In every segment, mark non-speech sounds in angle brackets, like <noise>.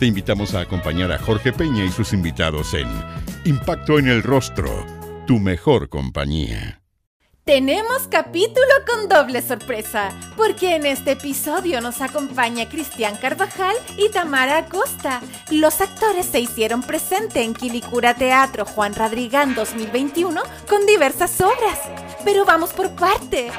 Te invitamos a acompañar a Jorge Peña y sus invitados en Impacto en el Rostro, tu mejor compañía. Tenemos capítulo con doble sorpresa, porque en este episodio nos acompaña Cristian Carvajal y Tamara Acosta. Los actores se hicieron presente en Quilicura Teatro Juan Radrigán 2021 con diversas obras. Pero vamos por parte.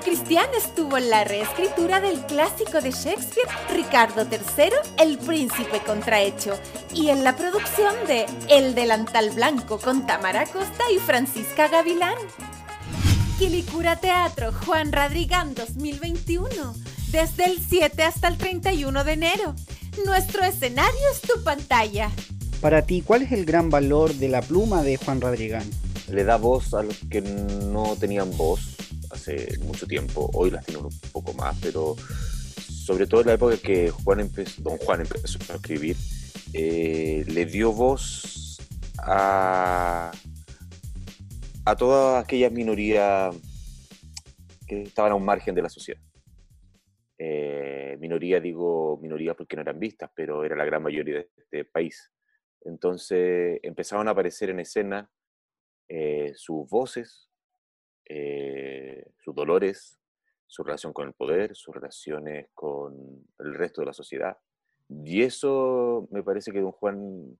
Cristian estuvo en la reescritura del clásico de Shakespeare Ricardo III, El Príncipe Contrahecho, y en la producción de El Delantal Blanco con Tamara Acosta y Francisca Gavilán. Quilicura Teatro Juan Radrigán 2021, desde el 7 hasta el 31 de enero. Nuestro escenario es tu pantalla. Para ti, ¿cuál es el gran valor de la pluma de Juan Radrigán? Le da voz a los que no tenían voz hace mucho tiempo, hoy las tienen un poco más, pero sobre todo en la época que Juan empezó, don Juan empezó a escribir, eh, le dio voz a a todas aquellas minorías que estaban a un margen de la sociedad. Eh, minoría, digo minoría porque no eran vistas, pero era la gran mayoría de este país. Entonces empezaron a aparecer en escena eh, sus voces, eh, sus dolores, su relación con el poder, sus relaciones con el resto de la sociedad. Y eso me parece que don Juan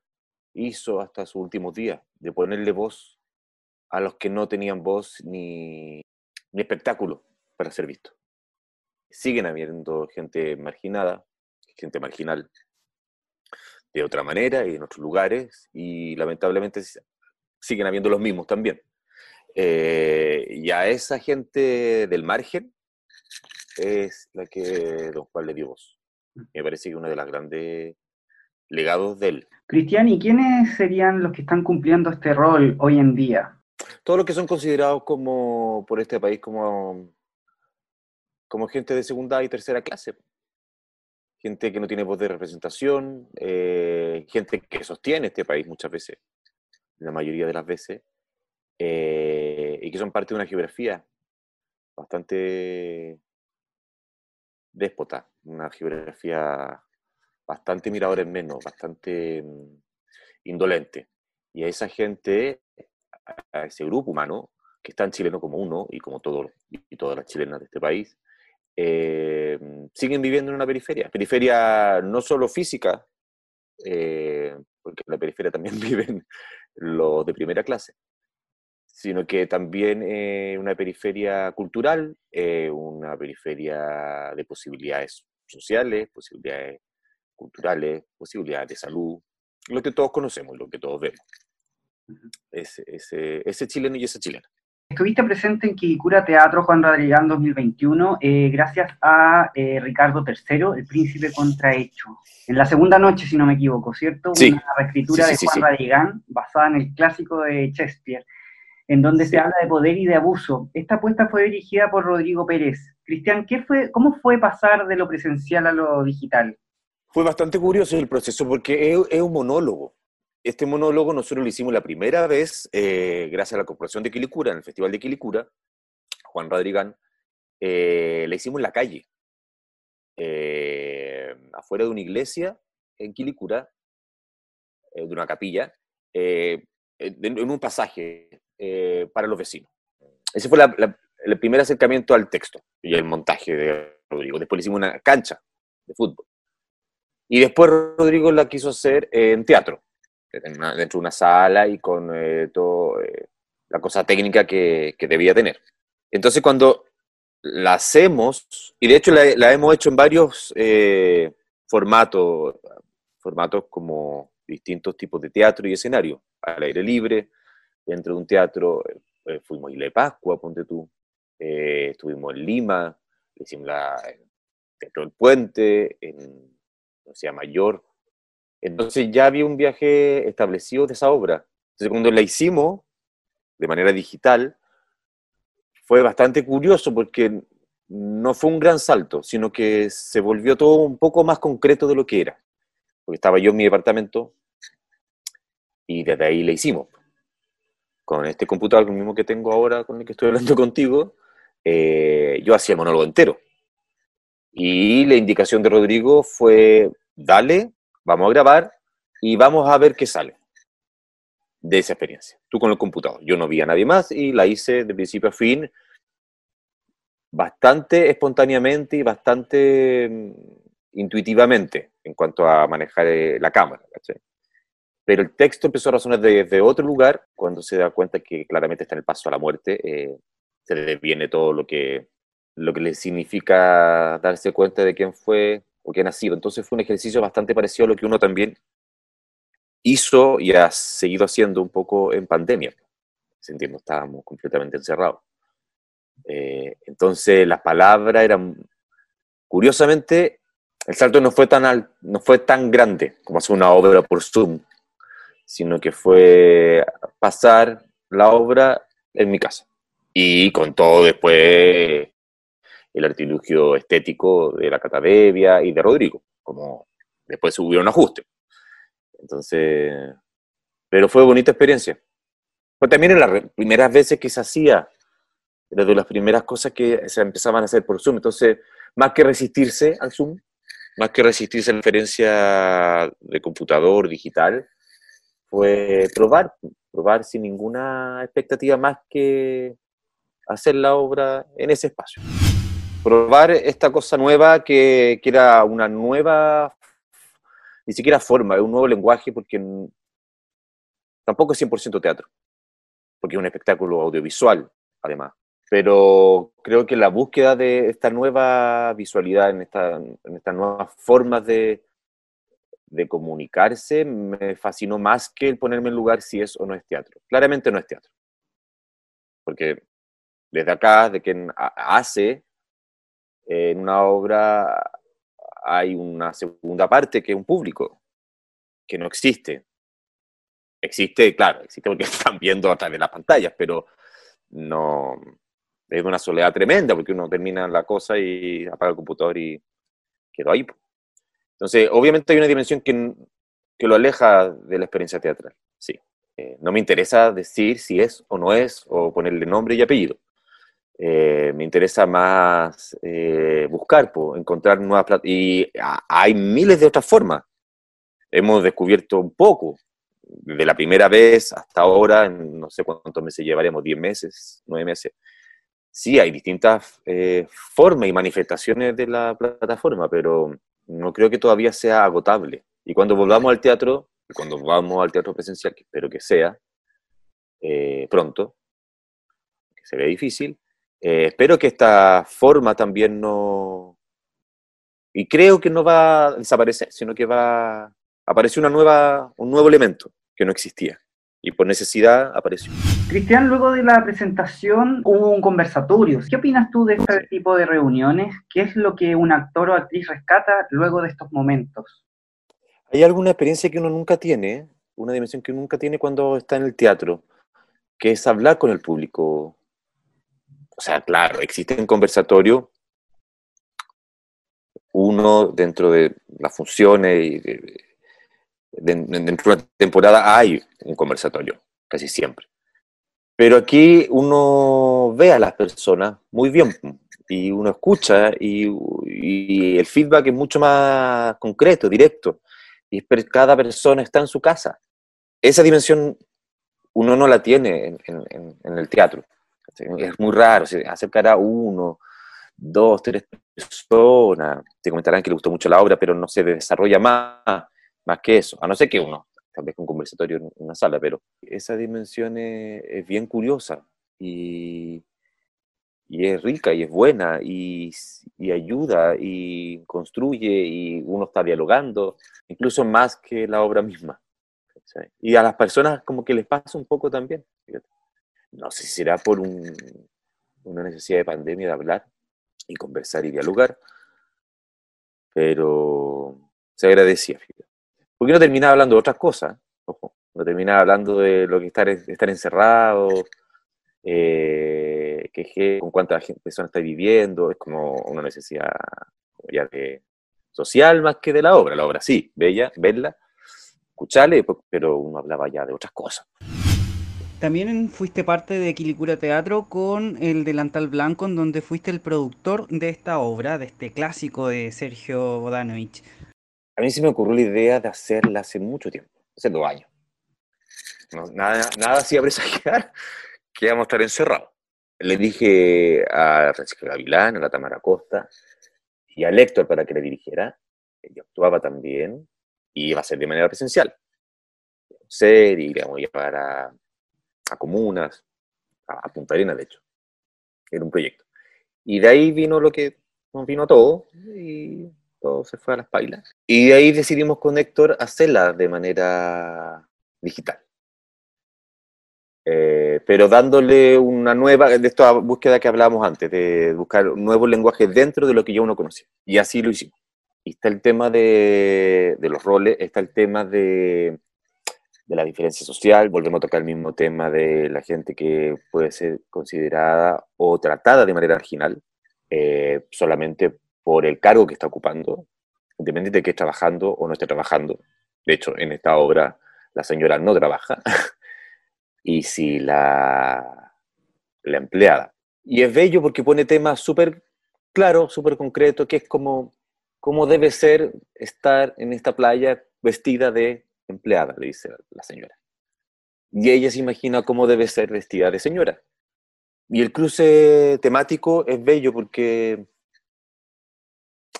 hizo hasta sus últimos días, de ponerle voz a los que no tenían voz ni, espectáculo para ser visto. Siguen habiendo gente marginada, gente marginal de otra manera y en otros lugares, y lamentablemente siguen habiendo los mismos también. Eh, y a esa gente del margen es la que Don Juan le dio voz. Me parece que uno de los grandes legados de él. Cristian, ¿y quiénes serían los que están cumpliendo este rol hoy en día? todos los que son considerados como por este país como, como gente de segunda y tercera clase. Gente que no tiene voz de representación, eh, gente que sostiene este país muchas veces, la mayoría de las veces, eh, y que son parte de una geografía bastante déspota, una geografía bastante mirador en menos, bastante mm, indolente. Y a esa gente a ese grupo humano, que es tan chileno como uno y como todos y todas las chilenas de este país, eh, siguen viviendo en una periferia. Periferia no solo física, eh, porque en la periferia también <laughs> viven los de primera clase, sino que también eh, una periferia cultural, una periferia de posibilidades sociales, posibilidades culturales, posibilidades de salud, lo que todos conocemos, lo que todos vemos ese, ese, ese chileno y esa chilena. Estuviste presente en Quilicura Teatro Juan Radrigán 2021 eh, gracias a eh, Ricardo III, el príncipe contrahecho. En la segunda noche, si no me equivoco, ¿cierto? Sí. Una reescritura de Juan Radrigán basada en el clásico de Shakespeare, en donde se habla de poder y de abuso. Esta apuesta fue dirigida por Rodrigo Pérez. Cristian, ¿qué fue, ¿cómo fue pasar de lo presencial a lo digital? Fue bastante curioso el proceso porque es un monólogo este monólogo nosotros lo hicimos la primera vez eh, gracias a la Corporación de Quilicura, en el Festival de Quilicura, Juan Rodrigán, eh, la hicimos en la calle, eh, afuera de una iglesia en Quilicura, de una capilla, en, un pasaje para los vecinos. Ese fue el primer acercamiento al texto y el montaje de Rodrigo. Después hicimos una cancha de fútbol. Y después Rodrigo la quiso hacer en teatro dentro de una sala y con eh, toda eh, la cosa técnica que, debía tener. Entonces cuando la hacemos, y de hecho la, hemos hecho en varios eh, formatos, formatos como distintos tipos de teatro y escenario, al aire libre, dentro de un teatro, fuimos a Isla Pascua, ponte tú, estuvimos en Lima, hicimos la, Teatro del Puente, en, Ciudad Mayor, Entonces ya había un viaje establecido de esa obra. Entonces cuando la hicimos de manera digital, fue bastante curioso porque no fue un gran salto, sino que se volvió todo un poco más concreto de lo que era. Porque estaba yo en mi departamento y desde ahí le hicimos. Con este computador, el mismo que tengo ahora, con el que estoy hablando <laughs> contigo, eh, yo hacía el monólogo entero. Y la indicación de Rodrigo fue, dale, vamos a grabar y vamos a ver qué sale de esa experiencia. Tú con el computador. Yo no vi a nadie más y la hice de principio a fin bastante espontáneamente y bastante mm, intuitivamente en cuanto a manejar eh, la cámara. Pero el texto empezó a razonar desde otro lugar cuando se da cuenta que claramente está en el paso a la muerte. Eh, se le viene todo lo que, lo que le significa darse cuenta de quién fue o quién ha sido. Entonces fue un ejercicio bastante parecido a lo que uno también hizo y ha seguido haciendo un poco en pandemia. Sentimos, estábamos completamente encerrados. Eh, entonces las palabras eran, curiosamente, el salto no fue tan, no fue tan grande como hacer una obra por Zoom, sino que fue pasar la obra en mi casa. Y con todo después el artilugio estético de la Catadevia y de Rodrigo, como después hubo un ajuste. Entonces, pero fue bonita experiencia. Fue también en las primeras veces que se hacía era de las primeras cosas que se empezaban a hacer por Zoom. Entonces, más que resistirse al Zoom, más que resistirse a la experiencia de computador digital, fue probar, probar sin ninguna expectativa más que hacer la obra en ese espacio. Probar esta cosa nueva que, que era una nueva, ni siquiera forma, un nuevo lenguaje, porque tampoco es 100% teatro, porque es un espectáculo audiovisual, además pero creo que la búsqueda de esta nueva visualidad, en, esta, en estas nuevas formas de, de comunicarse, me fascinó más que el ponerme en lugar si es o no es teatro. Claramente no es teatro. Porque desde acá, de quien hace, en una obra hay una segunda parte que es un público, que no existe. Existe, claro, existe porque <laughs> están viendo a través de las pantallas, pero no, es una soledad tremenda porque uno termina la cosa y apaga el computador y quedó ahí. Entonces, obviamente hay una dimensión que, que lo aleja de la experiencia teatral, sí. Eh, no me interesa decir si es o no es, o ponerle nombre y apellido. Eh, me interesa más eh, buscar, encontrar nuevas Y hay miles de otras formas. Hemos descubierto un poco, de la primera vez hasta ahora, no sé cuántos meses llevaremos, 10 meses, 9 meses, sí hay distintas formas y manifestaciones de la plataforma, pero no creo que todavía sea agotable. Y cuando volvamos al teatro, cuando volvamos al teatro presencial, que espero que sea eh, pronto, que se ve difícil, eh, espero que esta forma también no... Y creo que no va a desaparecer, sino que va a aparecer una nueva, un nuevo elemento que no existía y por necesidad apareció. Cristian, luego de la presentación hubo un conversatorio. ¿Qué opinas tú de este tipo de reuniones? ¿Qué es lo que un actor o actriz rescata luego de estos momentos? Hay alguna experiencia que uno nunca tiene, una dimensión que uno nunca tiene cuando está en el teatro, que es hablar con el público. O sea, claro, existe un conversatorio, uno dentro de las funciones y de, dentro de una temporada hay un conversatorio, casi siempre. Pero aquí uno ve a las personas muy bien y uno escucha y, el feedback es mucho más concreto, directo. Y cada persona está en su casa. Esa dimensión uno no la tiene en, el teatro. Es muy raro acercar a uno, dos, tres personas. Te comentarán que le gustó mucho la obra, pero no se desarrolla más más que eso, a no ser que uno, tal vez un conversatorio en una sala, pero esa dimensión es, bien curiosa y, y, es rica y es buena y, y, ayuda y construye y uno está dialogando, incluso más que la obra misma. Y a las personas como que les pasa un poco también. No sé si será por un, una necesidad de pandemia de hablar y conversar y dialogar, pero se agradecía. Fíjate. Porque uno terminaba hablando de otras cosas, ojo, uno terminaba hablando de lo que estar, estar encerrado, eh, que, con cuántas personas está viviendo, es como una necesidad social más que de la obra. La obra sí, bella, verla, escucharle, pero uno hablaba ya de otras cosas. También fuiste parte de Quilicura Teatro con el Delantal Blanco, en donde fuiste el productor de esta obra, de este clásico de Sergio Bodanovich. A mí se me ocurrió la idea de hacerla hace mucho tiempo, hace dos años. nada, nada hacía presagiar <laughs> que íbamos a estar encerrados. Le dije a Francisco Gavilán, a la Tamara Costa y a Héctor para que le dirigiera. Ella actuaba también y iba a ser de manera presencial. Ser, iríamos a llevar a a comunas, a, Punta Arenas, de hecho. Era un proyecto. Y de ahí vino lo que nos vino todo y todo se fue a las pailas. Y de ahí decidimos con Héctor hacerla de manera digital. Eh, pero dándole una nueva, de esta búsqueda que hablábamos antes, de buscar nuevos lenguajes dentro de lo que ya uno conocía. Y así lo hicimos. Y está el tema de, de los roles, está el tema de de la diferencia social, volvemos a tocar el mismo tema de la gente que puede ser considerada o tratada de manera marginal eh, solamente por el cargo que está ocupando, independientemente de que esté trabajando o no esté trabajando. De hecho, en esta obra la señora no trabaja, <laughs> y si la, la empleada. Y es bello porque pone temas súper claros, súper concretos, que es como cómo debe ser estar en esta playa vestida de empleada, le dice la señora. Y ella se imagina cómo debe ser vestida de señora. Y el cruce temático es bello porque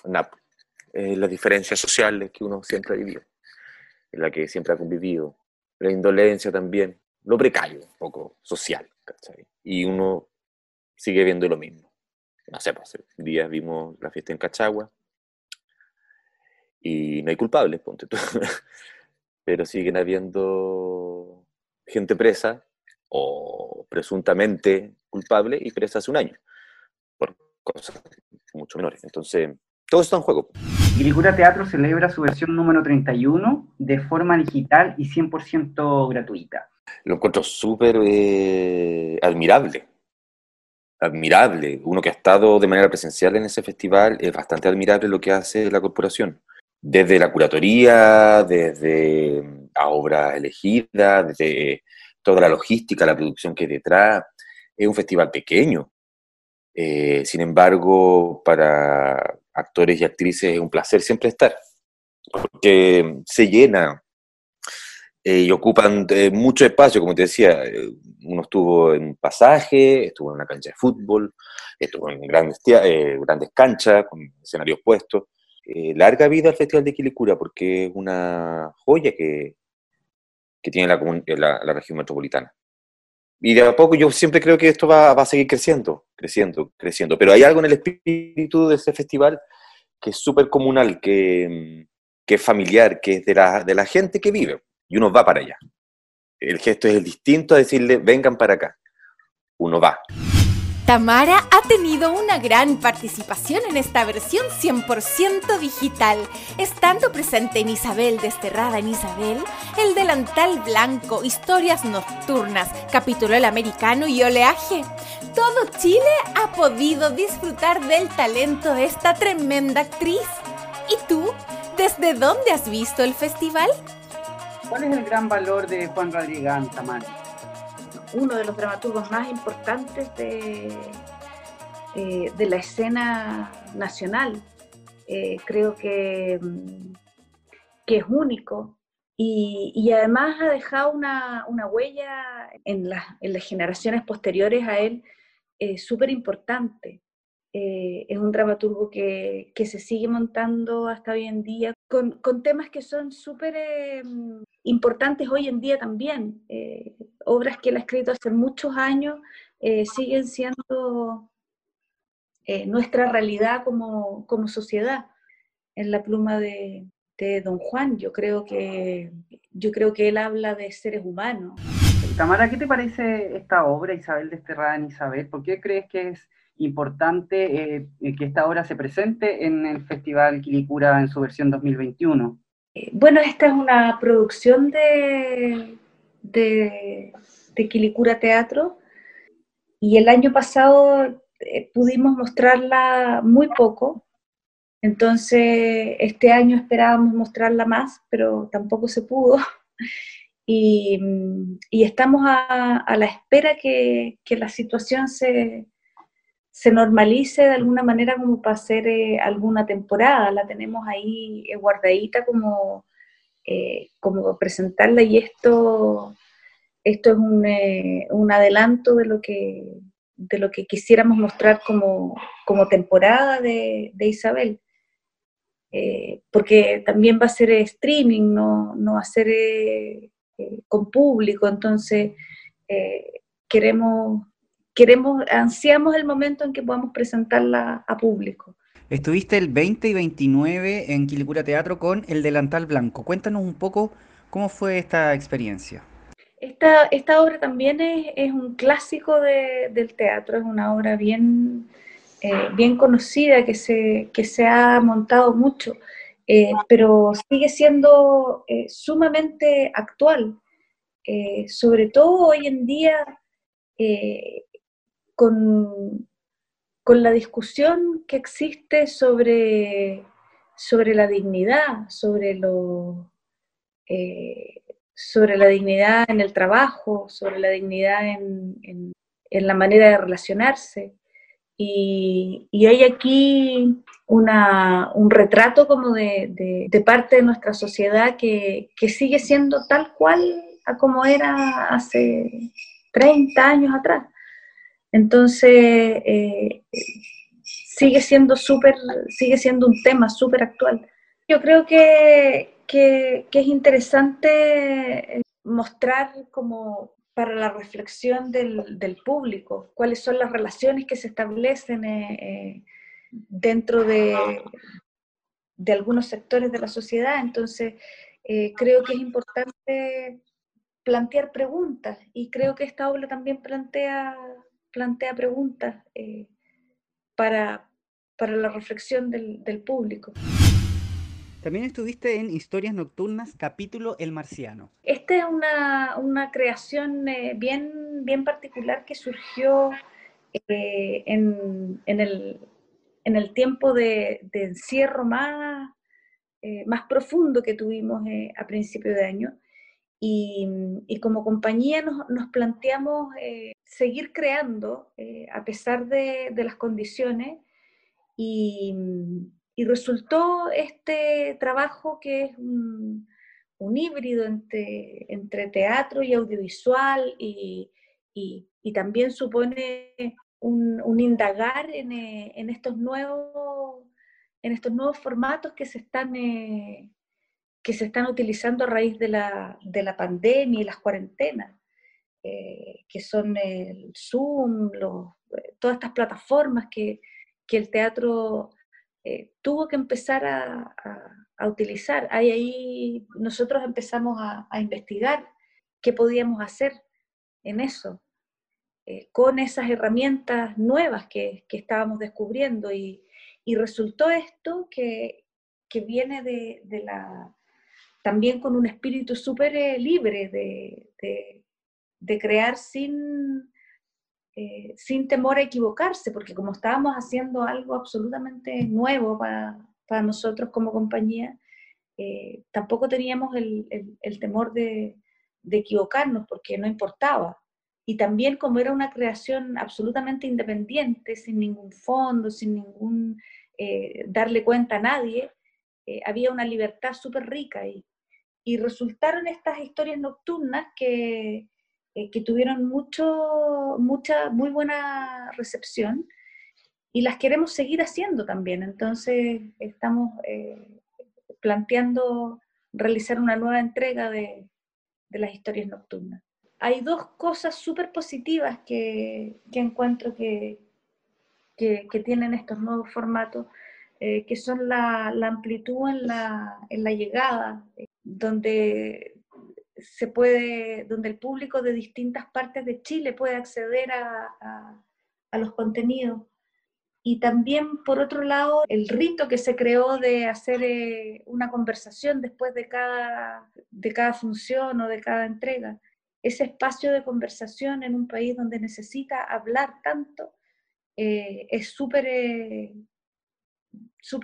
las diferencias sociales que uno siempre ha vivido, en la que siempre ha convivido, la indolencia también, lo precario, un poco social, Y uno sigue viendo lo mismo. No sé, pues, hace días vimos la fiesta en Cachagua y no hay culpables, ponte tú. <laughs> pero siguen habiendo gente presa o presuntamente culpable y presa hace un año por cosas mucho menores. Entonces, todo está en juego. Quilicura Teatro celebra su versión número 31 de forma digital y 100% gratuita. Lo encuentro súper eh, admirable. Admirable. Uno que ha estado de manera presencial en ese festival, es bastante admirable lo que hace la corporación desde la curatoría, desde a obra elegida, desde toda la logística, la producción que hay detrás. Es un festival pequeño. Eh, sin embargo, para actores y actrices es un placer siempre estar, porque se llena eh, y ocupan eh, mucho espacio, como te decía. uno estuvo en pasaje, estuvo en una cancha de fútbol, estuvo en grandes, grandes canchas con escenarios puestos. Eh, larga vida al Festival de Quilicura, porque es una joya que, que tiene la, la, región metropolitana. Y de a poco yo siempre creo que esto va, a seguir creciendo, creciendo, creciendo. Pero hay algo en el espíritu de ese festival que es súper comunal, que, que, es familiar, que es de la, de la gente que vive. Y uno va para allá. El gesto es distinto a decirle, vengan para acá. Uno va. Tamara ha tenido una gran participación en esta versión 100% digital, estando presente en Isabel desterrada en Isabel, El delantal blanco, Historias nocturnas, Capítulo el americano y Oleaje. Todo Chile ha podido disfrutar del talento de esta tremenda actriz. ¿Y tú? ¿Desde dónde has visto el festival? ¿Cuál es el gran valor de Juan Rodríguez Tamara? Uno de los dramaturgos más importantes de, eh, de la escena nacional. Eh, creo que, mm, que, es único y, además ha dejado una, huella en, en, las generaciones posteriores a él eh, súper importante. Es un dramaturgo que, que, se sigue montando hasta hoy en día con, temas que son súper importantes hoy en día también. Eh, obras que él ha escrito hace muchos años eh, siguen siendo eh, nuestra realidad como, sociedad. En la pluma de, Don Juan, yo creo, que, yo creo que él habla de seres humanos. Tamara, ¿qué te parece esta obra, Isabel Desterrada Isabel? ¿Por qué crees que es importante que esta obra se presente en el Festival Quilicura en su versión 2021? Eh, bueno, esta es una producción de, de, Quilicura Teatro y el año pasado eh, pudimos mostrarla muy poco, entonces este año esperábamos mostrarla más, pero tampoco se pudo. <laughs> Y, estamos a, la espera que, la situación se, se, normalice de alguna manera como para hacer eh, alguna temporada. La tenemos ahí eh, guardadita como, eh, como presentarla y esto, esto es un, un, adelanto de lo que de lo que quisiéramos mostrar como, como temporada de, de Isabel. porque también va a ser streaming, no, no va a ser con público, entonces queremos, queremos, ansiamos el momento en que podamos presentarla a público. Estuviste el 20 y 29 en Quilicura Teatro con El Delantal Blanco. Cuéntanos un poco cómo fue esta experiencia. Esta, esta obra también es, un clásico del teatro, es una obra bien, eh, bien conocida que se, que se ha montado mucho. Eh, pero sigue siendo eh, sumamente actual, sobre todo hoy en día con, con, la discusión que existe sobre, sobre la dignidad, sobre, lo, sobre la dignidad en el trabajo, sobre la dignidad en, en la manera de relacionarse. Y, hay aquí un retrato como de, parte de nuestra sociedad que, sigue siendo tal cual a como era hace 30 años atrás. Entonces, eh, sigue siendo súper, sigue siendo un tema súper actual. Yo creo que, que, es interesante eh, mostrar como para la reflexión del, público, cuáles son las relaciones que se establecen eh, dentro de, de, algunos sectores de la sociedad. Entonces, creo que es importante plantear preguntas y creo que esta obra también plantea, plantea preguntas para, para, la reflexión del, del público. También estuviste en Historias Nocturnas, capítulo El Marciano. Esta es una, creación eh, bien, bien particular que surgió eh, en, el, tiempo de, encierro más, eh, más profundo que tuvimos a principio de año. Y, como compañía nos, planteamos seguir creando a pesar de, de las condiciones y y resultó este trabajo que es un, híbrido entre, entre, teatro y audiovisual y, también supone un, indagar eh, en, estos nuevos, en estos nuevos formatos que se están, eh, que se están utilizando a raíz de la, pandemia y las cuarentenas, eh, que son el Zoom, todas estas plataformas que, que el teatro eh, tuvo que empezar a, utilizar. Ahí, ahí nosotros empezamos a, investigar qué podíamos hacer en eso, eh, con esas herramientas nuevas que, estábamos descubriendo. Y, resultó esto que, viene de, la, también con un espíritu súper eh, libre de, crear sin, eh, sin temor a equivocarse, porque como estábamos haciendo algo absolutamente nuevo para, para nosotros como compañía, eh, tampoco teníamos el, el, temor de, de, equivocarnos, porque no importaba. Y también como era una creación absolutamente independiente, sin ningún fondo, sin ningún eh, darle cuenta a nadie, había una libertad súper rica y, y resultaron estas historias nocturnas que, eh, que tuvieron mucho, mucha, muy buena recepción y las queremos seguir haciendo también. Entonces estamos eh, planteando realizar una nueva entrega de, de, las historias nocturnas. Hay dos cosas súper positivas que, que, encuentro que, que, tienen estos nuevos formatos, eh, que son la, la amplitud en la, en la llegada, donde se puede, donde el público de distintas partes de Chile puede acceder a, los contenidos. y también, por otro lado, el rito que se creó de hacer eh, una conversación después de cada, de cada función o de cada entrega. Ese espacio de conversación en un país donde necesita hablar tanto eh, es súper eh,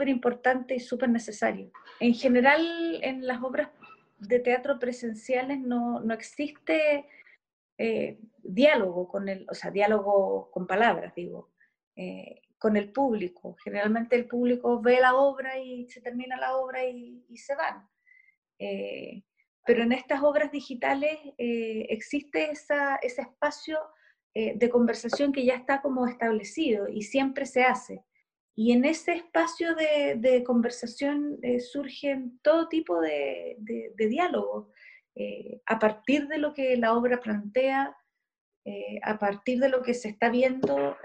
importante y súper necesario. En general, en las obras de teatro presenciales no, no existe diálogo con el, o sea, diálogo con palabras, digo con el público. Generalmente el público ve la obra y se termina la obra y, se van. Eh, pero en estas obras digitales eh, existe ese espacio eh, de conversación que ya está como establecido y siempre se hace. Y en ese espacio de, conversación surgen todo tipo de, diálogos a partir de lo que la obra plantea, a partir de lo que se está viendo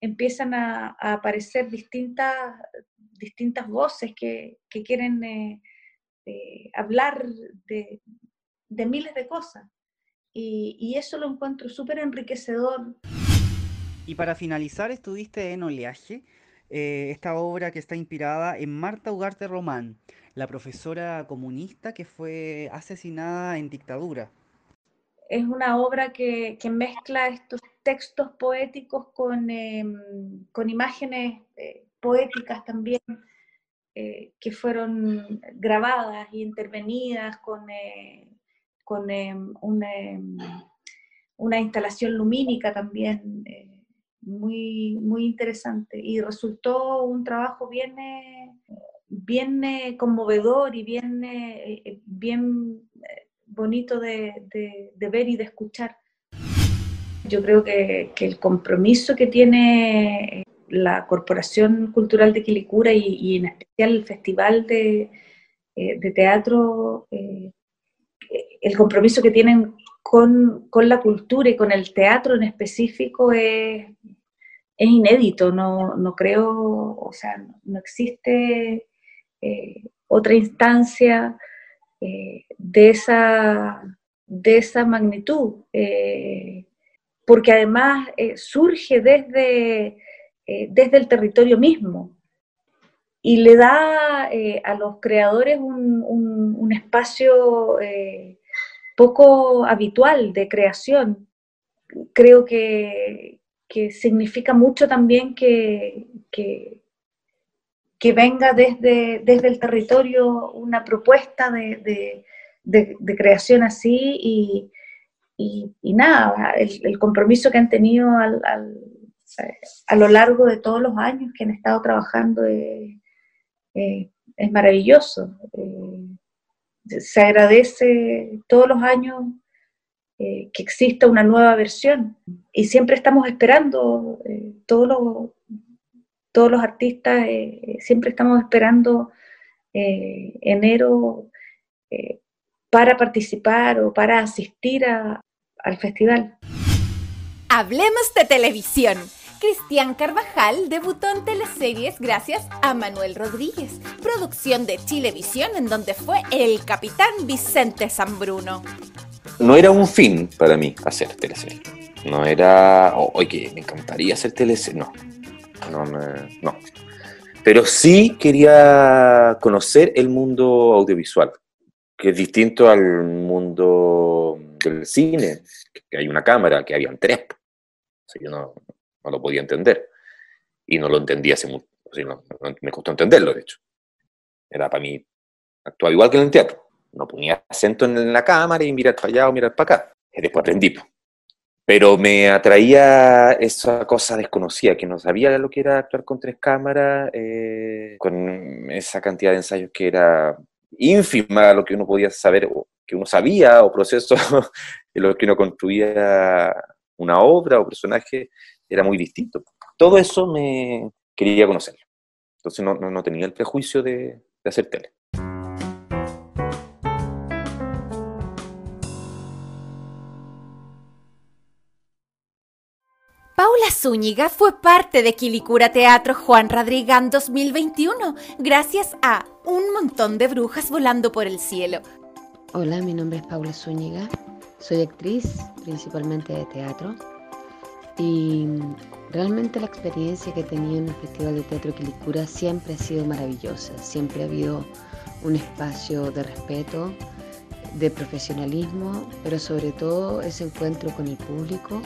empiezan a, aparecer distintas, distintas voces que, quieren eh, eh, hablar de, miles de cosas. Y, eso lo encuentro súper enriquecedor. Y para finalizar, estuviste en Oleaje, eh, esta obra que está inspirada en Marta Ugarte Román, la profesora comunista que fue asesinada en dictadura. Es una obra que, que mezcla estos textos poéticos con, em, con imágenes eh, poéticas también, eh, que fueron grabadas y intervenidas con, con em, una, em, una, instalación lumínica también muy, muy interesante. Y resultó un trabajo bien, bien conmovedor y bien, bien bonito de, de ver y de escuchar. Yo creo que, el compromiso que tiene la Corporación Cultural de Quilicura y, en especial el Festival de, eh, Teatro, eh, el compromiso que tienen con, la cultura y con el teatro en específico es, inédito, no, creo, o sea, no existe eh, otra instancia de, esa, de esa magnitud porque además eh, surge desde, eh, desde el territorio mismo y le da eh, a los creadores un, espacio poco habitual de creación. Creo que, significa mucho también que, que, venga desde, desde el territorio una propuesta de, de creación así y, y, nada, el, compromiso que han tenido a lo largo de todos los años que han estado trabajando es, maravilloso. Eh, se agradece todos los años eh, que exista una nueva versión y siempre estamos esperando, eh, todos, los, artistas, siempre estamos esperando enero para participar o para asistir a, al festival. Hablemos de televisión. Cristian Carvajal debutó en teleseries gracias a Manuel Rodríguez, producción de Chilevisión en donde fue el capitán Vicente Bruno. No era un fin para mí hacer teleseries. No era, oye, me encantaría hacer teleseries. No, no, no. Pero sí quería conocer el mundo audiovisual, que es distinto al mundo del cine, que hay una cámara, que habían tres. O yo no, no, lo podía entender. Y no lo entendía hace mucho. me costó entenderlo, de hecho. Era para mí, actuaba igual que en el teatro. No ponía acento en la cámara y mirar para allá o mirar para acá. Después aprendí. Pero me atraía esa cosa desconocida, que no sabía lo que era actuar con tres cámaras, eh, con esa cantidad de ensayos que era ínfima lo que uno podía saber, o que uno sabía, o proceso <laughs> en lo que uno construía una obra o personaje, era muy distinto. Todo eso me quería conocer. Entonces no, no, tenía el prejuicio de, de hacer tele. Paula Zúñiga fue parte de Quilicura Teatro Juan Radrigán 2021 gracias a Un montón de brujas volando por el cielo. Hola, mi nombre es Paula Zúñiga. Soy actriz principalmente de teatro. Y realmente la experiencia que he tenido en el Festival de Teatro Quilicura siempre ha sido maravillosa. Siempre ha habido un espacio de respeto, de profesionalismo, pero sobre todo ese encuentro con el público,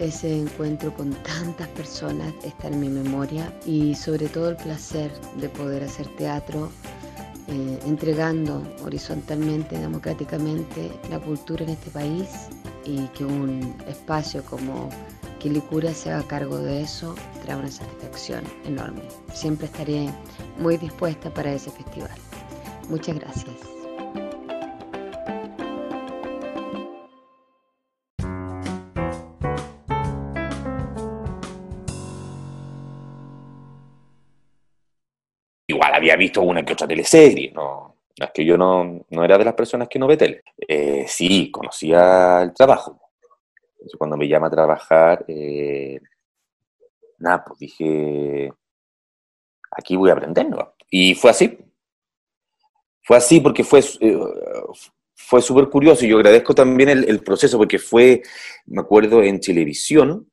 ese encuentro con tantas personas está en mi memoria y sobre todo el placer de poder hacer teatro eh, entregando horizontalmente, democráticamente la cultura en este país y que un espacio como Quilicura se haga cargo de eso trae una satisfacción enorme. Siempre estaré muy dispuesta para ese festival. Muchas gracias. Visto una que otra teleserie, ¿no? Es que yo no, no era de las personas que no ve tele. Eh, sí, conocía el trabajo. cuando me llama a trabajar, eh, nada, pues dije, aquí voy a aprender. Y fue así. Fue así porque fue, eh, fue súper curioso y yo agradezco también el, proceso porque fue, me acuerdo, en televisión,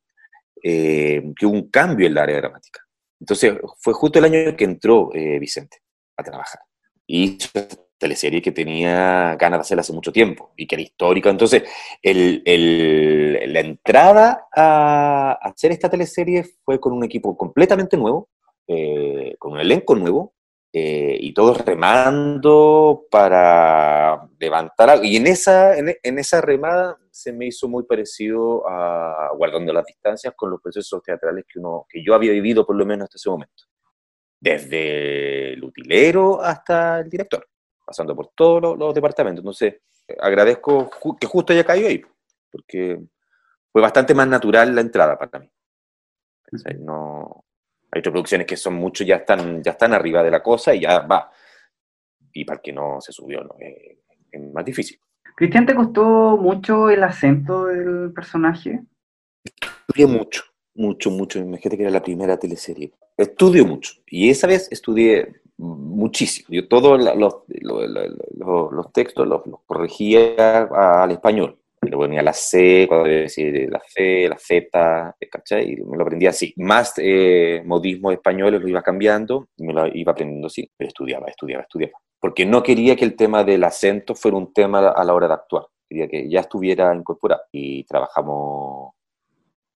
que hubo un cambio en la área dramática. Entonces, fue justo el año que entró eh, Vicente a trabajar. Y hizo esta teleserie que tenía ganas de hacer hace mucho tiempo y que era histórica. Entonces, la entrada a hacer esta teleserie fue con un equipo completamente nuevo, eh, con un elenco nuevo, eh, y todos remando para levantar algo. Y en esa, en, en, esa remada se me hizo muy parecido a Guardando las Distancias con los procesos teatrales que, uno, que yo había vivido por lo menos hasta ese momento. Desde el utilero hasta el director, pasando por todos los, departamentos. Entonces, agradezco que justo haya caído ahí, porque fue bastante más natural la entrada para mí. No, hay otras producciones que son mucho, ya están, ya están arriba de la cosa y ya va. Y para el que no se subió, ¿no? es, más difícil. Cristian, ¿te costó mucho el acento del personaje? Estudié mucho, mucho, mucho. Imagínate que era la primera teleserie. Estudio mucho. Y esa vez estudié muchísimo. Yo todos los, los, los, textos los, corregía al español le ponía la C, cuando debía decir la C, la Z, ¿cachai? Y me lo aprendía así. Más eh, modismos españoles lo iba cambiando y me lo iba aprendiendo así, pero estudiaba, estudiaba, estudiaba. Porque no quería que el tema del acento fuera un tema a la hora de actuar. Quería que ya estuviera incorporado. Y trabajamos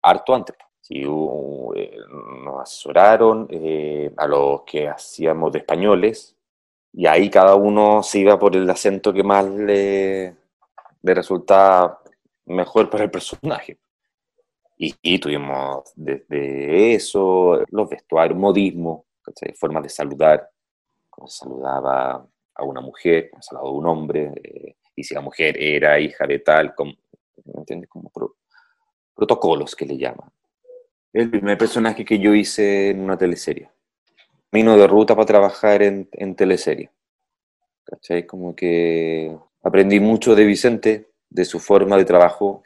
harto antes. Sí, eh, nos asesoraron eh, a los que hacíamos de españoles y ahí cada uno se iba por el acento que más le, le resultaba mejor para el personaje. Y, tuvimos desde eso, los vestuarios, modismo, formas de saludar, como saludaba a una mujer, como saludaba a un hombre, eh, y si la mujer era hija de tal, como, ¿me entiendes? Como protocolos que le llaman. El primer personaje que yo hice en una teleserie. Vino de ruta para trabajar en, en teleserie. ¿Cachai? Como que aprendí mucho de Vicente, de su forma de trabajo,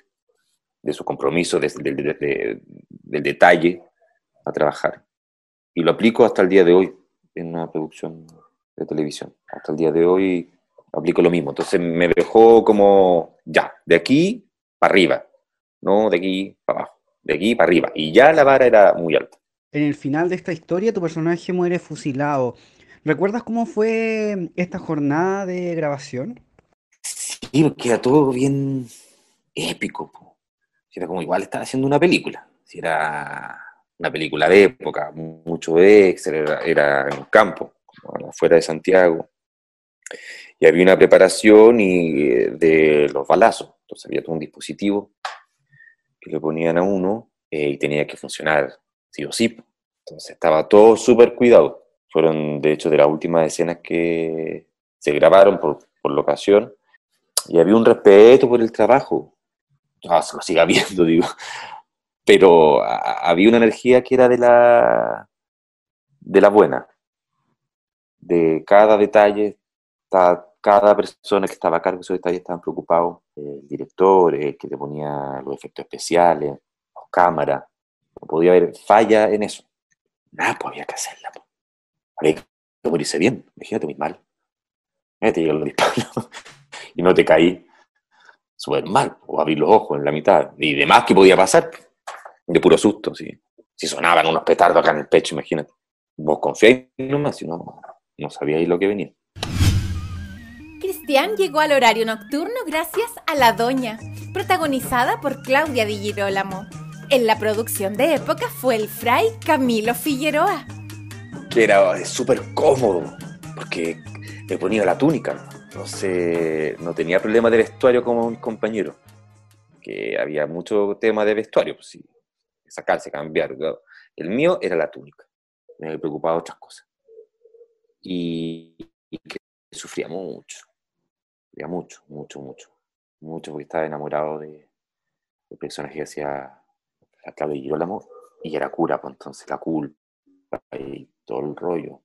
de su compromiso, del detalle a trabajar. Y lo aplico hasta el día de hoy en una producción de televisión. Hasta el día de hoy aplico lo mismo. Entonces me dejó como, ya, de aquí para arriba, no de aquí para abajo, de aquí para arriba. Y ya la vara era muy alta. En el final de esta historia, tu personaje muere fusilado. ¿Recuerdas cómo fue esta jornada de grabación? Sí, queda todo bien épico. Era como igual estaba haciendo una película. Si era una película de época, mucho extra, era, en un campo, fuera de Santiago. Y había una preparación y, eh, de los balazos. Entonces había todo un dispositivo que le ponían a uno eh, y tenía que funcionar sí o sí. Entonces estaba todo súper cuidado. Fueron, de hecho, de las últimas escenas que se grabaron por, por locación y había un respeto por el trabajo. No, se lo siga viendo, <laughs> digo. Pero había una energía que era de la, de la buena. De cada detalle, cada persona que estaba a cargo de esos detalles estaban preocupados. El director, el que te ponía los efectos especiales, las cámaras. No podía haber falla en eso. Nada, pues había que hacerla. Había que morirse bien. Imagínate muy mal. Imagínate llegar los <laughs> y no te caí súper mal, o abrir los ojos en la mitad, y demás que podía pasar. de puro susto, sí. Si sonaban unos petardos acá en el pecho, imagínate. Vos confiáis nomás, si no, no sabíais lo que venía. Cristian llegó al horario nocturno gracias a La Doña, protagonizada por Claudia Di Girolamo. En la producción de época fue el fray Camilo Figueroa. Que era súper cómodo, porque me ponía la túnica. Entonces no tenía problema de vestuario como un compañero. Que había mucho tema de vestuario, pues sacarse, cambiar. El mío era la túnica. Me preocupaba otras cosas. Y, y que sufría mucho. Sufría mucho, mucho, mucho. Mucho porque estaba enamorado de, de personaje que hacía la Claudia Girolamo y era cura, pues entonces la culpa y todo el rollo.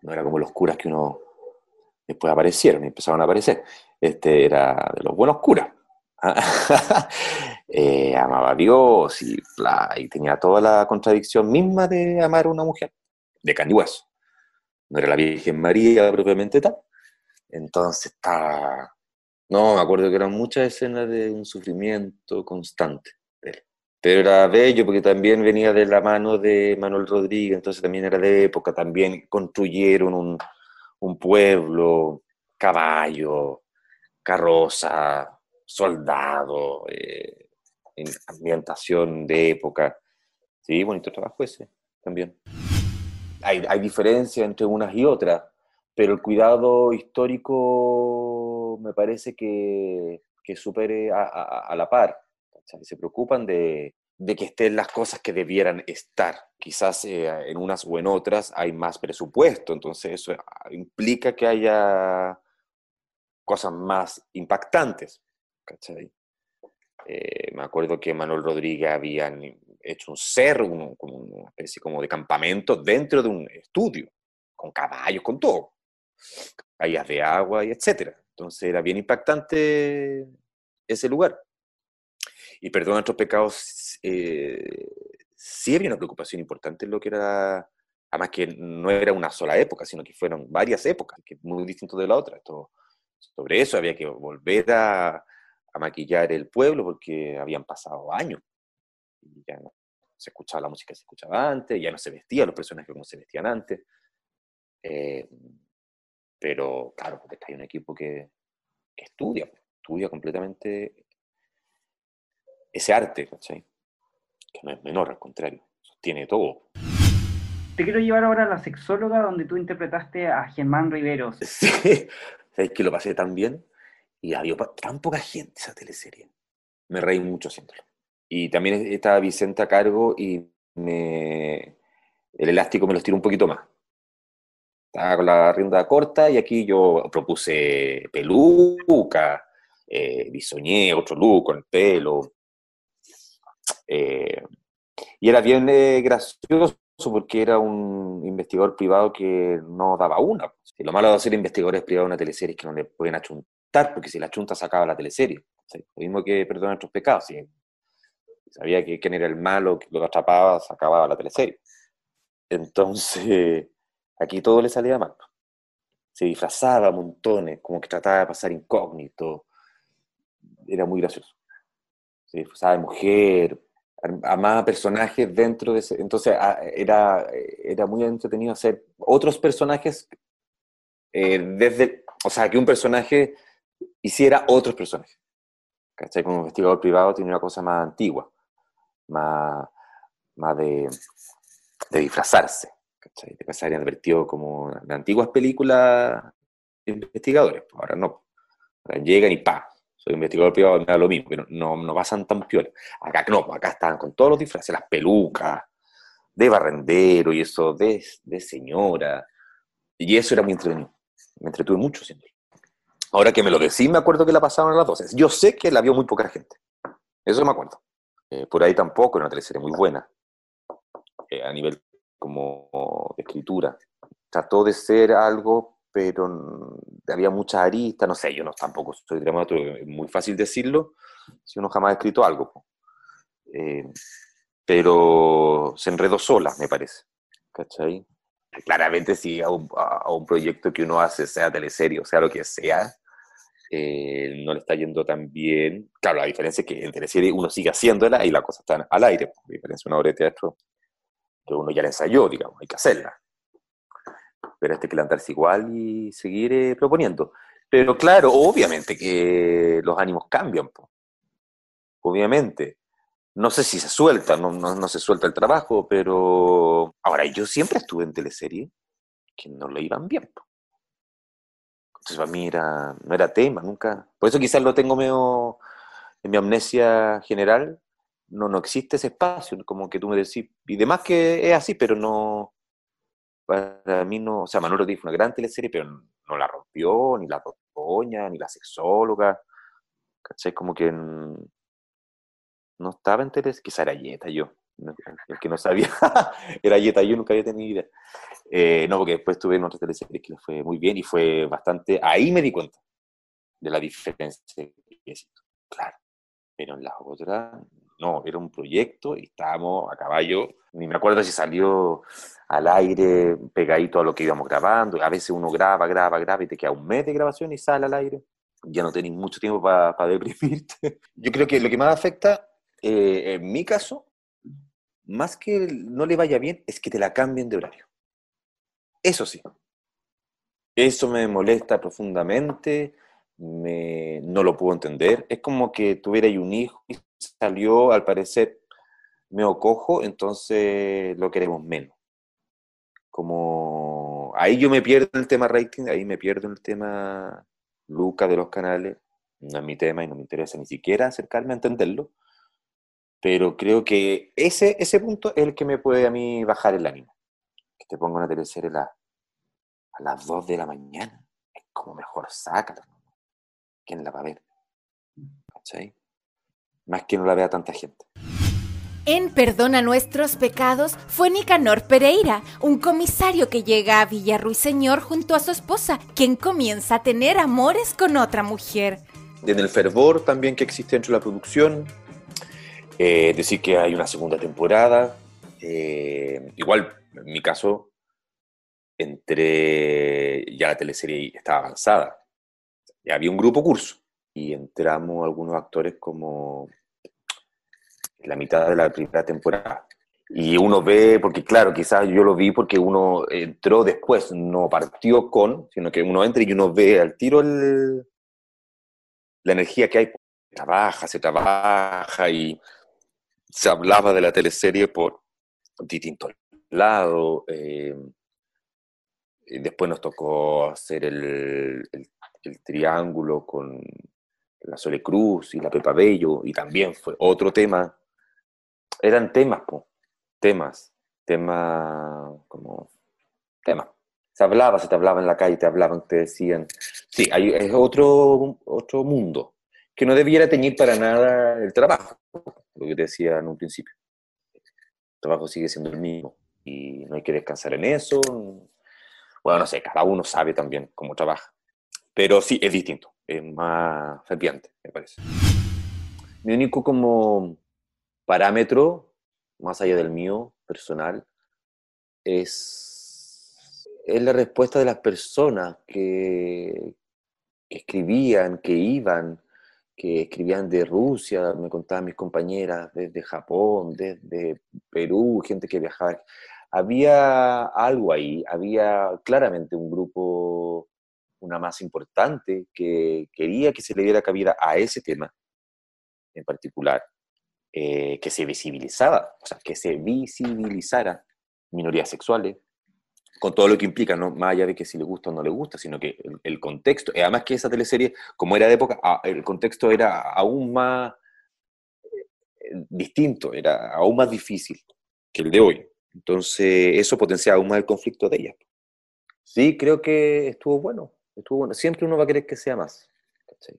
No era como los curas que uno después aparecieron y empezaron a aparecer. Este era de los buenos curas. <laughs> eh, amaba a Dios y, y, tenía toda la contradicción misma de amar a una mujer, de carne No era la Virgen María propiamente tal. Entonces está... No, me acuerdo que eran muchas escenas de un sufrimiento constante. Pero era bello porque también venía de la mano de Manuel Rodríguez, entonces también era de época, también construyeron un, un pueblo, caballo, carroza, soldado, eh, ambientación de época. Sí, bonito trabajo ese también. Hay, hay diferencia entre unas y otras, pero el cuidado histórico me parece que, que supere a, a, a la par. Se preocupan de, de que estén las cosas que debieran estar. Quizás eh, en unas o en otras hay más presupuesto, entonces eso ah, implica que haya cosas más impactantes. Eh, me acuerdo que Manuel Rodríguez habían hecho un cerro, como una especie como de campamento dentro de un estudio, con caballos, con todo, calles de agua y etcétera. Entonces era bien impactante ese lugar y perdona nuestros pecados, eh, sí había una preocupación importante en lo que era, además que no era una sola época, sino que fueron varias épocas, que muy distinto de la otra. Esto, sobre eso había que volver a, a maquillar el pueblo porque habían pasado años. Y ya no se escuchaba la música que se escuchaba antes, ya no se vestían los personajes como se vestían antes. Eh, pero claro, porque hay un equipo que, que estudia, estudia completamente ese arte, ¿cachai? Que no es menor, al contrario, sostiene todo. Te quiero llevar ahora a la sexóloga, donde tú interpretaste a Germán Riveros. <laughs> Sí, sabes que lo pasé tan bien y había tan poca gente esa teleserie. Me reí mucho haciéndolo. Y también estaba Vicente a cargo y me... el elástico me lo tiró un poquito más. Estaba con la rienda corta y aquí yo propuse peluca, eh, bisoñé, otro look con el pelo, eh, y era bien eh, gracioso porque era un investigador privado que no daba una. lo malo de ser investigadores privados en una teleserie es que no le pueden achuntar, porque si la chunta sacaba la teleserie. Lo mismo que Perdona nuestros pecados. Si sabía que quién era el malo, que lo atrapaba, sacaba la teleserie. Entonces, aquí todo le salía mal. Se disfrazaba montones, como que trataba de pasar incógnito. Era muy gracioso. Se disfrazaba de mujer, amaba personajes dentro de ese, entonces ah, era, era muy entretenido hacer otros personajes eh, desde, o sea, que un personaje hiciera otros personajes. ¿Cachai? Como investigador privado tiene una cosa más antigua, más, más de, de disfrazarse, ¿cachai? De pasar advertido como en antiguas películas de investigadores, pues ahora no. Ahora llegan y pa, soy investigador privado, me da lo mismo, pero no, no pasan tan piola. Acá no, acá están con todos los disfraces, las pelucas, de barrendero y eso, de, de señora. Y eso era muy entretenido. Me entretuve mucho siendo. Ahora que me lo decís, me acuerdo que la pasaban a las 12. Yo sé que la vio muy poca gente. Eso me acuerdo. Eh, por ahí tampoco, era una teleserie muy buena. Eh, a nivel como de escritura. Trató de ser algo pero había muchas aristas, no sé, yo no tampoco soy dramaturgo, es muy fácil decirlo si uno jamás ha escrito algo. Eh, pero se enredó sola, me parece. ¿Cachai? Claramente si a un, proyecto que uno hace, sea teleserie, sea lo que sea, eh, no le está yendo tan bien. Claro, la diferencia es que en teleserie uno sigue haciéndola y la cosa está al aire. A diferencia una obra de teatro que uno ya la ensayó, digamos, hay que hacerla. Pero este que levantarse igual y seguir eh, proponiendo. Pero claro, obviamente que los ánimos cambian. Obviamente. No sé si se suelta, no, no, se suelta el trabajo, pero ahora yo siempre estuve en teleserie que no le iban bien. Entonces para mí era, no era tema, nunca. Por eso quizás lo tengo medio en mi amnesia general, no, no existe ese espacio, como que tú me decís, y demás que es así, pero no, para mí no, o sea, Manuel Rodríguez fue una gran teleserie, pero no la rompió, ni la doña, ni la sexóloga, ¿cachai? Como que no estaba en teleserie, quizá era Yeta yo, el que no sabía, <laughs> era Yeta yo, nunca había tenido idea. Eh, no, porque después tuve en otra teleserie que fue muy bien y fue bastante, ahí me di cuenta de la diferencia claro, pero en las otras no, era un proyecto y estábamos a caballo, ni me acuerdo si salió al aire pegadito a lo que íbamos grabando, a veces uno graba, graba, graba y te queda un mes de grabación y sale al aire, ya no tenés mucho tiempo para deprimirte. <laughs> Yo creo que lo que más afecta, eh, en mi caso, más que no le vaya bien, es que te la cambien de horario. Eso sí. Eso me molesta profundamente, me, no lo puedo entender. Es como que tuviera un hijo y salió, al parecer, medio cojo, entonces lo queremos menos. Como ahí yo me pierdo el tema rating, ahí me pierdo el tema Lucas de los canales, no es mi tema y no me interesa ni siquiera acercarme a entenderlo, pero creo que ese, ese punto es el que me puede a mí bajar el ánimo. Que te ponga una teleserie a, a las 2 de la mañana, es como mejor sácala. ¿Quién la va a ver? ¿Cachai? Más que no la vea tanta gente. En Perdona nuestros pecados fue Nicanor Pereira, un comisario que llega a Villarruiseñor junto a su esposa, quien comienza a tener amores con otra mujer. En el fervor también que existe dentro de la producción, eh, decir que hay una segunda temporada, eh, igual en mi caso, entre ya la teleserie estaba avanzada, ya había un grupo curso y entramos algunos actores como la mitad de la primera temporada. Y uno ve, porque claro, quizás yo lo vi porque uno entró después, no partió con, sino que uno entra y uno ve al tiro el, la energía que hay. Trabaja, se trabaja y se hablaba de la teleserie por distintos lados. Eh, después nos tocó hacer el, el triángulo con la Sole Cruz y la Pepa Bello, y también fue otro tema eran temas, temas, temas como temas. Se hablaba, se te hablaba en la calle, te hablaban, te decían. Sí, hay, es otro, otro mundo que no debiera teñir para nada el trabajo, lo que te decía en un principio. El trabajo sigue siendo el mismo y no hay que descansar en eso. Bueno, no sé, cada uno sabe también cómo trabaja. Pero sí, es distinto, es más ferviente, me parece. Mi único como parámetro, más allá del mío personal, es, es la respuesta de las personas que, escribían, que iban, que escribían de Rusia, me contaban mis compañeras, desde Japón, desde Perú, gente que viajaba. Había algo ahí, había claramente un grupo, una más importante, que quería que se le diera cabida a ese tema en particular. Eh, que se visibilizaba, o sea, que se visibilizara minorías sexuales, con todo lo que implica, ¿no? más allá de que si le gusta o no le gusta, sino que el, contexto, y además que esa teleserie, como era de época, el contexto era aún más eh, distinto, era aún más difícil que el de hoy. Entonces, eso potenciaba aún más el conflicto de ella. Sí, creo que estuvo bueno, estuvo bueno. Siempre uno va a querer que sea más,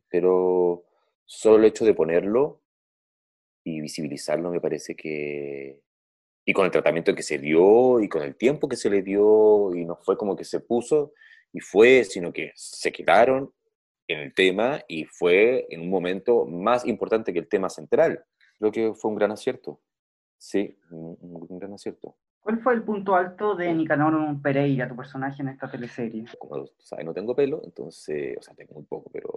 pero solo el hecho de ponerlo y visibilizarlo me parece que... Y con el tratamiento que se dio y con el tiempo que se le dio y no fue como que se puso y fue, sino que se quedaron en el tema y fue en un momento más importante que el tema central. Creo que fue un gran acierto. Sí, un, gran acierto. ¿Cuál fue el punto alto de Nicanor Pereira, tu personaje en esta teleserie? Como sabes, no tengo pelo, entonces, o sea, tengo muy poco, pero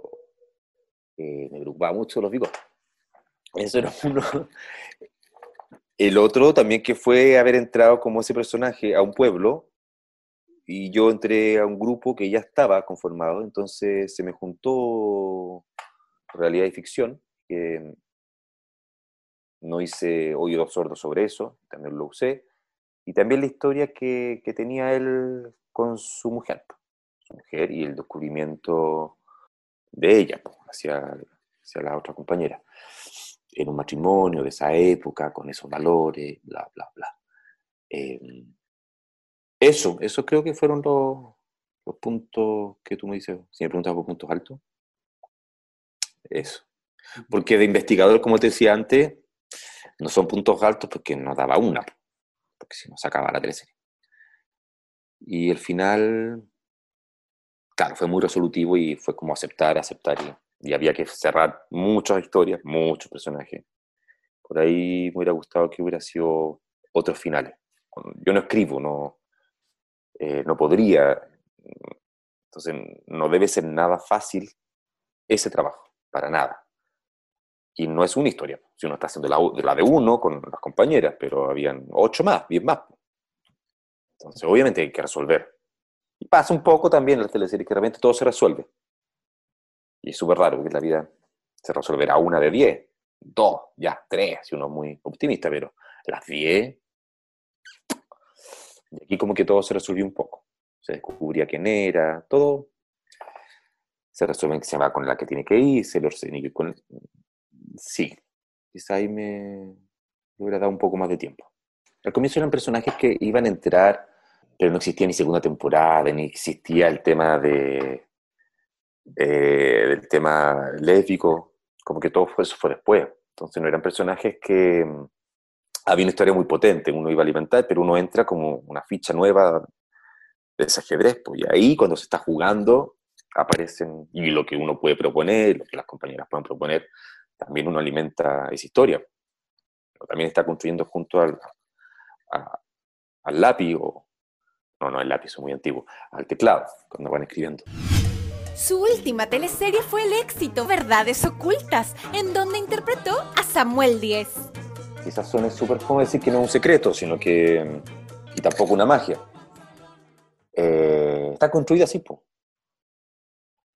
Eh, me preocupaba mucho los bigotes. Eso era <laughs> uno. El otro también que fue haber entrado como ese personaje a un pueblo y yo entré a un grupo que ya estaba conformado, entonces se me juntó realidad y ficción, no hice oídos sordos sobre eso, también lo usé, y también la historia que, que tenía él con su mujer, su mujer y el descubrimiento de ella hacia, hacia la otra compañera en un matrimonio de esa época, con esos valores, bla, bla, bla. Em, eso, eso creo que fueron los, los, puntos que tú me dices, si me preguntas por puntos altos. Eso. Porque de investigador, como te decía antes, no son puntos altos porque nos daba una, porque si no se acaba la teleserie. Y el final, claro, fue muy resolutivo y fue como aceptar, aceptar y había que cerrar muchas historias, muchos personajes. Por ahí me hubiera gustado que hubiera sido otros finales. Yo no escribo, no, eh, no podría. Entonces, no debe ser nada fácil ese trabajo, para nada. Y no es una historia. Si uno está haciendo la, la de uno con las compañeras, pero habían ocho más, diez más. Entonces, obviamente hay que resolver. Y pasa un poco también en las teleseries que realmente todo se resuelve. Y es súper raro, porque la vida se resolverá una de diez, dos, ya, tres, si uno es muy optimista, pero las diez, y aquí como que todo se resolvió un poco. Se descubría quién era, todo se resuelve que se va con la que tiene que irse, el con... Sí, quizá ahí me hubiera dado un poco más de tiempo. Al comienzo eran personajes que iban a entrar, pero no existía ni segunda temporada, ni existía el tema de eh, del tema lésbico, como que todo eso fue después. Entonces no eran personajes que mm, había una historia muy potente, uno iba a alimentar, pero uno entra como una ficha nueva de ese ajedrez, pues, y ahí cuando se está jugando aparecen, y lo que uno puede proponer, lo que las compañeras pueden proponer, también uno alimenta esa historia. también está construyendo junto al, al lápiz, o no, no, el lápiz es muy antiguo, al teclado, cuando van escribiendo. Su última teleserie fue el éxito Verdades Ocultas, en donde interpretó a Samuel Díez. Quizás suene súper como decir que no es un secreto, sino que. y tampoco una magia. Eh, está construida así, po.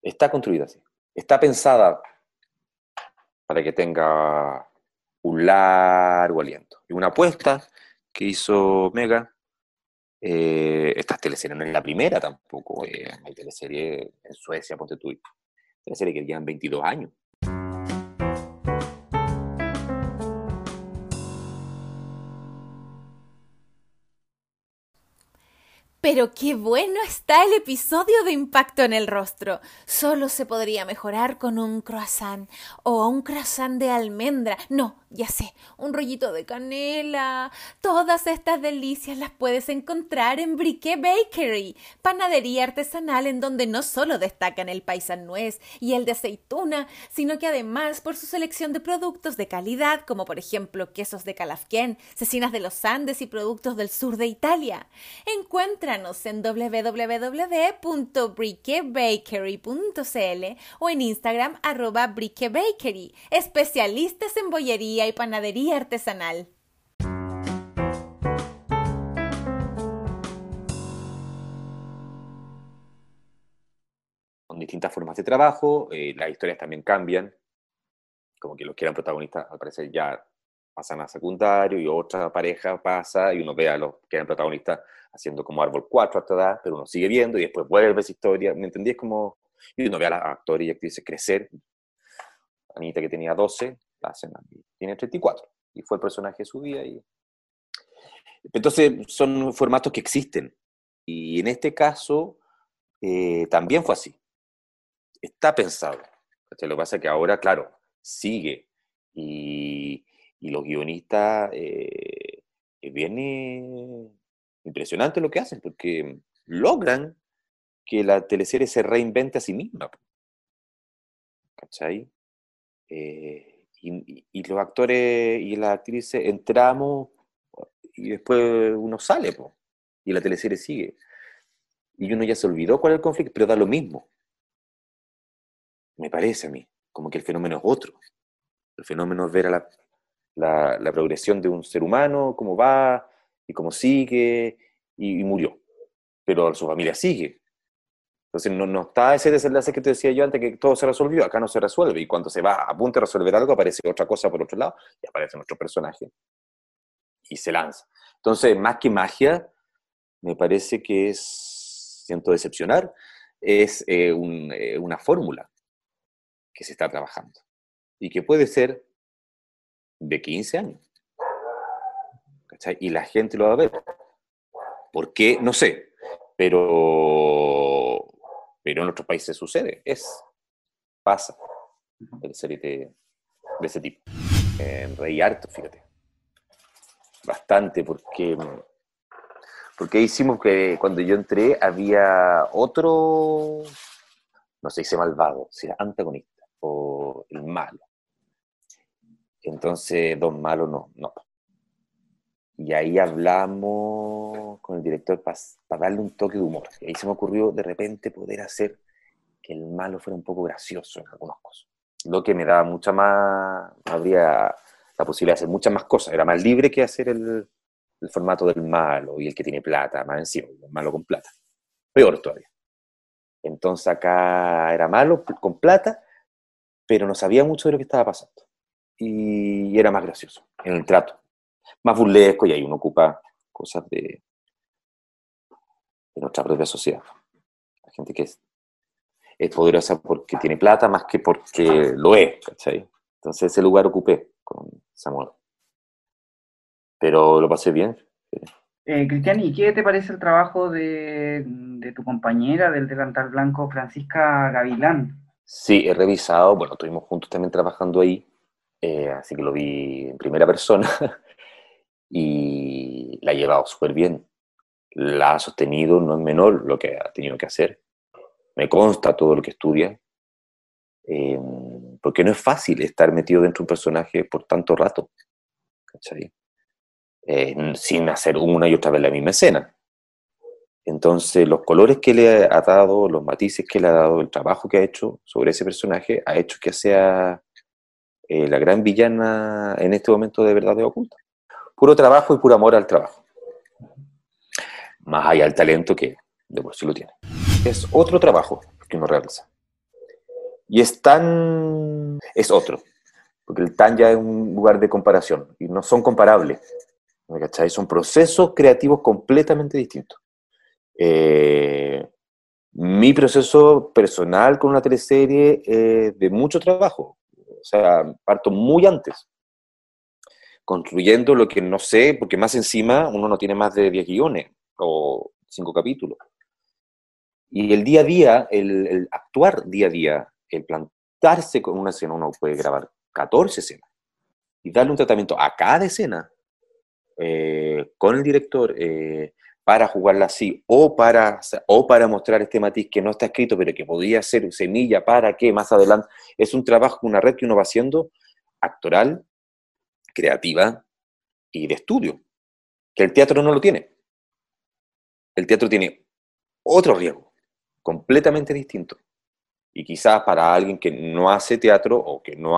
Está construida así. Está pensada para que tenga un largo aliento. Y una apuesta que hizo Mega eh, estas teleseries no es la primera tampoco. Eh, hay teleseries en Suecia, ponte tú. Teleseries que llevan 22 años. Pero qué bueno está el episodio de Impacto en el Rostro. Solo se podría mejorar con un croissant o un croissant de almendra. No, ya sé, un rollito de canela. Todas estas delicias las puedes encontrar en Briquet Bakery, panadería artesanal en donde no solo destacan el paisan nuez y el de aceituna, sino que además por su selección de productos de calidad, como por ejemplo quesos de Calafquén, cecinas de los Andes y productos del sur de Italia. Encuéntranos en www.briquetbakery.cl o en Instagram arroba briquetbakery, especialistas en bollería y panadería artesanal. Con distintas formas de trabajo, eh, las historias también cambian, como que los que eran protagonistas al parecer ya pasan a secundario y otra pareja pasa y uno ve a los que eran protagonistas haciendo como árbol 4 hasta edad, pero uno sigue viendo y después vuelve esa historia, ¿me entendí? Es como, y uno ve a las actores y actrices crecer, Anita que tenía 12, semana. Tiene 34 y fue el personaje de su vida. Y... Entonces son formatos que existen. Y en este caso eh, también fue así. Está pensado. Lo que pasa es que ahora, claro, sigue. Y, y los guionistas, eh, viene impresionante lo que hacen, porque logran que la teleserie se reinvente a sí misma. ¿Cachai? Eh, y, los actores y las actrices entramos y después uno sale, y la teleserie sigue. Y uno ya se olvidó cuál es el conflicto, pero da lo mismo. Me parece a mí. como que el fenómeno es otro. El fenómeno es ver a la, la, progresión de un ser humano, cómo va y cómo sigue, y, murió. Pero su familia sigue. Entonces no, no, está ese desenlace que te decía yo antes, que todo se resolvió, acá no se resuelve, y cuando se va a punto de resolver algo, aparece otra cosa por otro lado, y aparece nuestro personaje, y se lanza. Entonces, más que magia, me parece que es, siento decepcionar, es eh, eh, una fórmula que se está trabajando y que puede ser de 15 años. Y la gente lo va a ver. ¿Por qué? No sé. Pero, pero en otros países sucede. Es, pasa. El serie de, ese tipo. En reí harto, fíjate. Bastante, porque porque hicimos que cuando yo entré había otro, no sé, dice malvado, si era antagonista o el malo. Entonces, dos malos no, no. Y ahí hablamos con el director para darle un toque de humor. Y ahí se me ocurrió de repente poder hacer que el malo fuera un poco gracioso en algunas cosas. Lo que me daba mucha más, habría la posibilidad de hacer muchas más cosas. Era más libre que hacer el, el formato del malo y el que tiene plata, más encima, el malo con plata. Peor todavía. Entonces acá era malo con plata, pero no sabía mucho de lo que estaba pasando. Y era más gracioso en el trato. Más burlesco y ahí uno ocupa cosas de, de nuestra propia sociedad. La gente que es, es poderosa porque tiene plata más que porque lo es, ¿cachai? Entonces ese lugar ocupé con Samuel pero lo pasé bien. Eh, Cristian, ¿y qué te parece el trabajo de, tu compañera del delantal blanco, Francisca Gavilán? Sí, he revisado, bueno, estuvimos juntos también trabajando ahí, eh, así que lo vi en primera persona <laughs> y la ha llevado súper bien. La ha sostenido, no es menor lo que ha tenido que hacer. Me consta todo lo que estudia, eh, porque no es fácil estar metido dentro de un personaje por tanto rato. Eh, sin hacer una y otra vez la misma escena. Entonces, los colores que le ha dado, los matices que le ha dado, el trabajo que ha hecho sobre ese personaje, ha hecho que sea eh, la gran villana en este momento de verdad de oculta. Puro trabajo y puro amor al trabajo. Más allá del talento que de por sí lo tiene. Es otro trabajo que uno realiza. Y es tan... es otro. Porque el tan ya es un lugar de comparación y no son comparables. ¿Me cacháis? Son procesos creativos completamente distintos. Eh, mi proceso personal con una teleserie es de mucho trabajo. O sea, parto muy antes, construyendo lo que no sé, porque más encima uno no tiene más de 10 guiones o 5 capítulos. Y el día a día, el, actuar día a día, el plantarse con una escena, uno puede grabar 14 escenas y darle un tratamiento a cada escena eh, con el director eh, para jugarla así o para, o para mostrar este matiz que no está escrito, pero que podría ser semilla para que más adelante. Es un trabajo, una red que uno va haciendo actoral, creativa y de estudio, que el teatro no lo tiene. El teatro tiene otro riesgo, completamente distinto. Y quizás para alguien que no hace teatro o que no,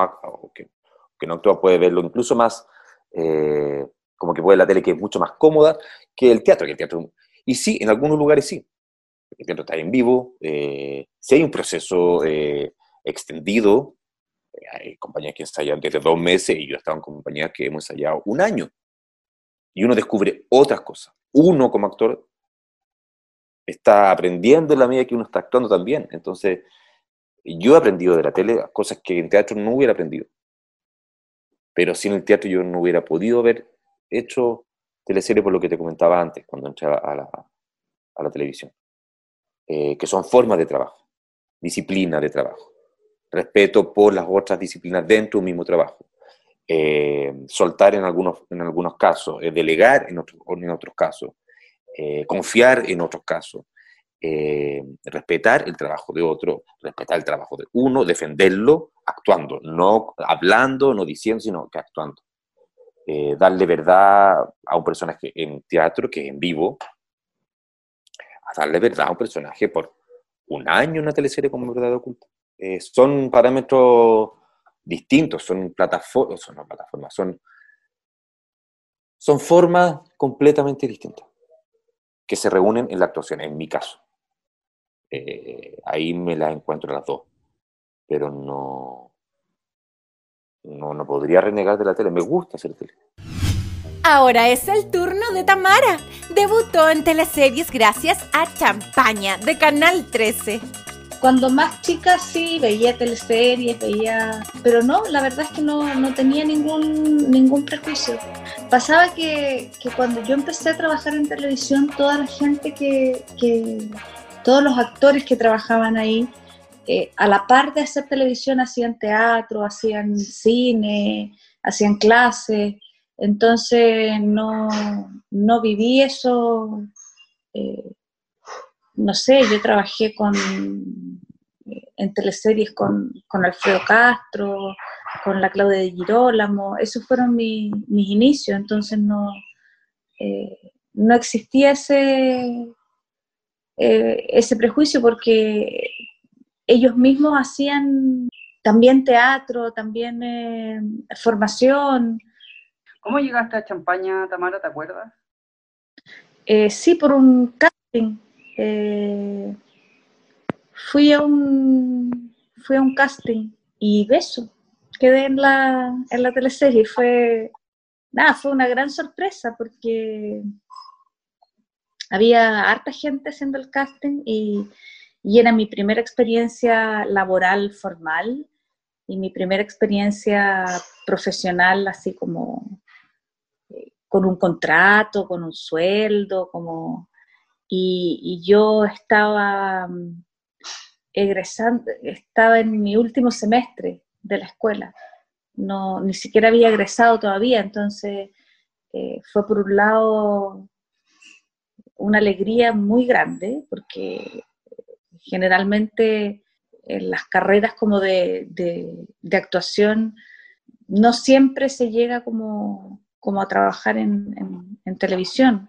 que, no actúa puede verlo incluso más eh, como que puede la tele que es mucho más cómoda que el teatro, que el teatro. Y sí, en algunos lugares sí. El teatro está en vivo, eh, hay un proceso eh, extendido, hay compañías que ensayan desde dos meses y yo he estado en compañías que hemos ensayado un año. Y uno descubre otras cosas. Uno como actor está aprendiendo en la medida que uno está actuando también. Entonces, yo he aprendido de la tele cosas que en teatro no hubiera aprendido. Pero sin el teatro yo no hubiera podido ver hecho teleserie por lo que te comentaba antes, cuando entré a la, a la televisión, eh, que son formas de trabajo, disciplina de trabajo, respeto por las otras disciplinas dentro del mismo trabajo, eh, soltar en algunos, en algunos casos, eh, delegar en otros, en otros casos, confiar en otros casos, respetar el trabajo de otro, respetar el trabajo de uno, defenderlo actuando, no hablando, no diciendo, sino que actuando. Eh, darle verdad a un personaje en teatro que es en vivo, a darle verdad a un personaje por un año en una teleserie como Verdad Oculta. Eh, son parámetros distintos, son plataformas, son plataformas, son, formas completamente distintas que se reúnen en la actuación, en mi caso. Eh, ahí me las encuentro las dos, pero no, no, no podría renegar de la tele, me gusta hacer tele. Ahora es el turno de Tamara. Debutó en teleseries gracias a Champaña de Canal 13. Cuando más chica sí veía teleseries, veía, pero no, la verdad es que no, no tenía ningún, ningún prejuicio. Pasaba que, que, cuando yo empecé a trabajar en televisión, toda la gente que, que todos los actores que trabajaban ahí, eh, a la par de hacer televisión, hacían teatro, hacían cine, hacían clases. Entonces no, no viví eso. Eh, no sé, yo trabajé con, en teleseries con, con, Alfredo Castro, con la Claudia de Girolamo, esos fueron mis inicios, entonces no, eh, no existía ese, eh, ese prejuicio porque ellos mismos hacían también teatro, también formación, ¿Cómo llegaste a Champaña, Tamara, te acuerdas? Eh, sí, por un casting. Eh, fui, a un, fui a un casting y beso. Quedé en la, en la teleserie. Fue, nada, fue una gran sorpresa porque había harta gente haciendo el casting y, y era mi primera experiencia laboral formal y mi primera experiencia profesional así como con un contrato, con un sueldo, como... Y, yo estaba mm, egresando, estaba en mi último semestre de la escuela, no, ni siquiera había egresado todavía, entonces eh, fue por un lado una alegría muy grande, porque generalmente en las carreras como de, de actuación no siempre se llega como como a trabajar en, televisión.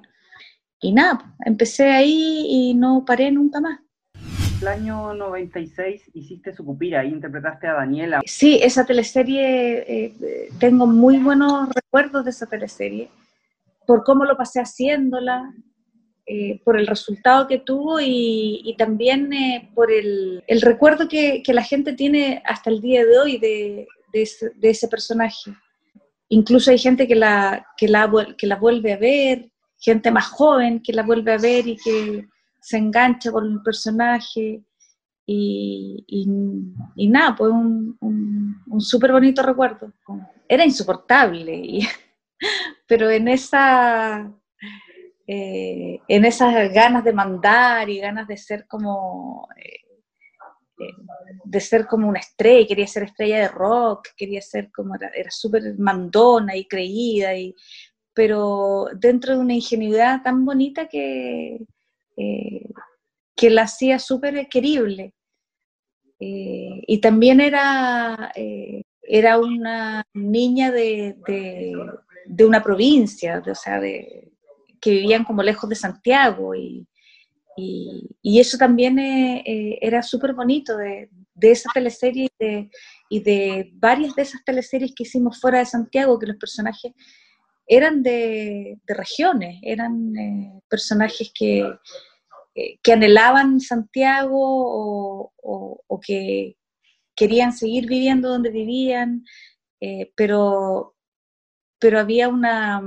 Y nada, empecé ahí y no paré nunca más. El año 96 hiciste Sucupira y interpretaste a Daniela. Sí, esa teleserie, eh, tengo muy buenos recuerdos de esa teleserie, por cómo lo pasé haciéndola, eh, por el resultado que tuvo y, también eh, por el, el recuerdo que, que, la gente tiene hasta el día de hoy de, de, ese, de ese personaje. Incluso hay gente que la, que la, que la vuelve a ver, gente más joven que la vuelve a ver y que se engancha con el personaje. Y, nada, pues un, un, súper bonito recuerdo. Era insoportable, <laughs> pero en esa, eh, en esas ganas de mandar y ganas de ser como eh, de ser como una estrella, quería ser estrella de rock, quería ser como, era, era súper mandona y creída, y, pero dentro de una ingenuidad tan bonita que, eh, que la hacía súper querible. Eh, y también era, eh, era una niña de, de, una provincia, o sea, de, que vivían como lejos de Santiago y, y, eso también era súper bonito de, de, esa teleserie y de, y de, varias de esas teleseries que hicimos fuera de Santiago, que los personajes eran de, regiones, eran eh, personajes que, que, anhelaban Santiago o, o, que querían seguir viviendo donde vivían, pero, pero había una,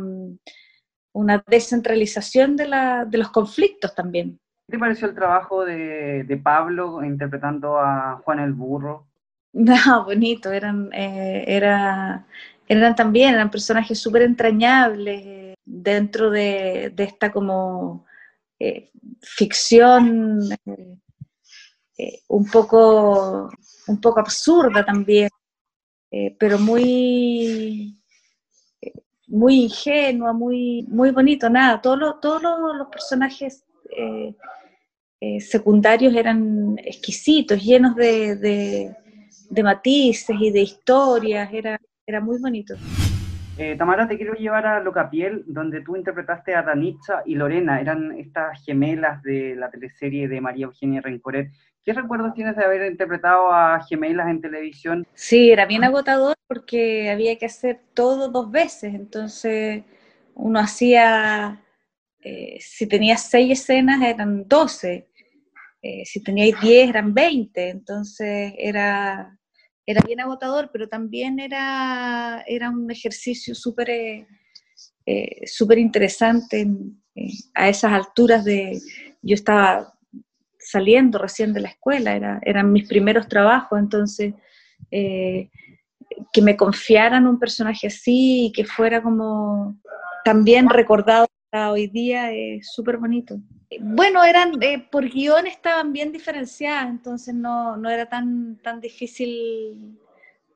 una descentralización de, la, de los conflictos también. ¿Qué te pareció el trabajo de, Pablo interpretando a Juan el Burro? <laughs> No, bonito, eran, eh, era, eran también, eran personajes súper entrañables eh, dentro de, esta como eh, ficción un, poco, un poco absurda también, pero muy, muy ingenua, muy, muy bonito, nada, todos todos los personajes eh, secundarios eran exquisitos, llenos de, de, matices y de historias, era, era muy bonito. Eh, Tamara, te quiero llevar a Locapiel, donde tú interpretaste a Danitza y Lorena, eran estas gemelas de la teleserie de María Eugenia Rencoret. ¿Qué recuerdos tienes de haber interpretado a gemelas en televisión? Sí, era bien agotador porque había que hacer todo dos veces, entonces uno hacía, eh, si tenías seis escenas eran doce, eh, si teníais diez eran veinte, entonces era era bien agotador, pero también era, era un ejercicio súper eh, eh interesante a esas alturas de, yo estaba saliendo recién de la escuela, era, eran mis primeros trabajos, entonces eh, que me confiaran un personaje así y que fuera como también recordado hoy día es súper bonito. Bueno, eran, eh, por guion estaban bien diferenciadas, entonces no, no, era tan, tan difícil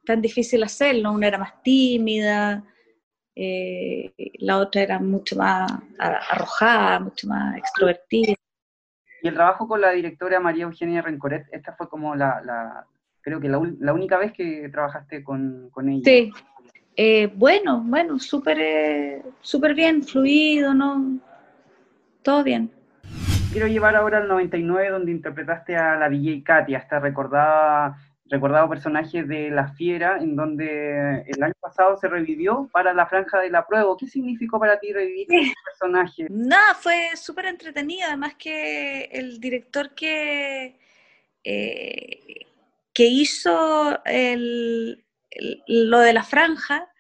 tan difícil hacerlo. Una era más tímida, eh, la otra era mucho más arrojada, mucho más extrovertida. Y el trabajo con la directora María Eugenia Rencoret, esta fue como la, la creo que la, la, única vez que trabajaste con, con ella. Sí, eh, bueno, bueno, súper súper bien, fluido, ¿no? Todo bien quiero llevar ahora al 99, donde interpretaste a la DJ Katia, esta recordada, recordado personaje de La Fiera, en donde el año pasado se revivió para la Franja de la Prueba. ¿Qué significó para ti revivir este personaje? Nada, fue súper entretenido, además que el director que, eh, que hizo lo de la Franja,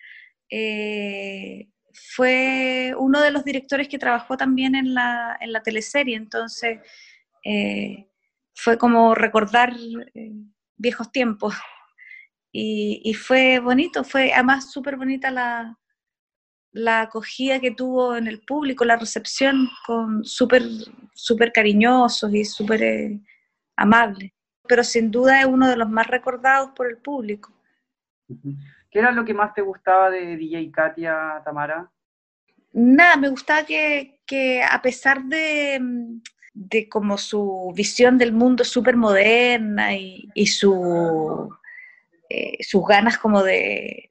eh, fue uno de los directores que trabajó también en la, en la teleserie, entonces eh, fue como recordar eh, viejos tiempos. Y, fue bonito, fue además súper bonita la, la acogida que tuvo en el público, la recepción, con súper super cariñosos y súper eh, amables. Pero sin duda es uno de los más recordados por el público. ¿Qué era lo que más te gustaba de DJ Katia, Tamara? nada, me gustaba que, a pesar de, de, como su visión del mundo súper moderna y, su, eh, sus ganas como de,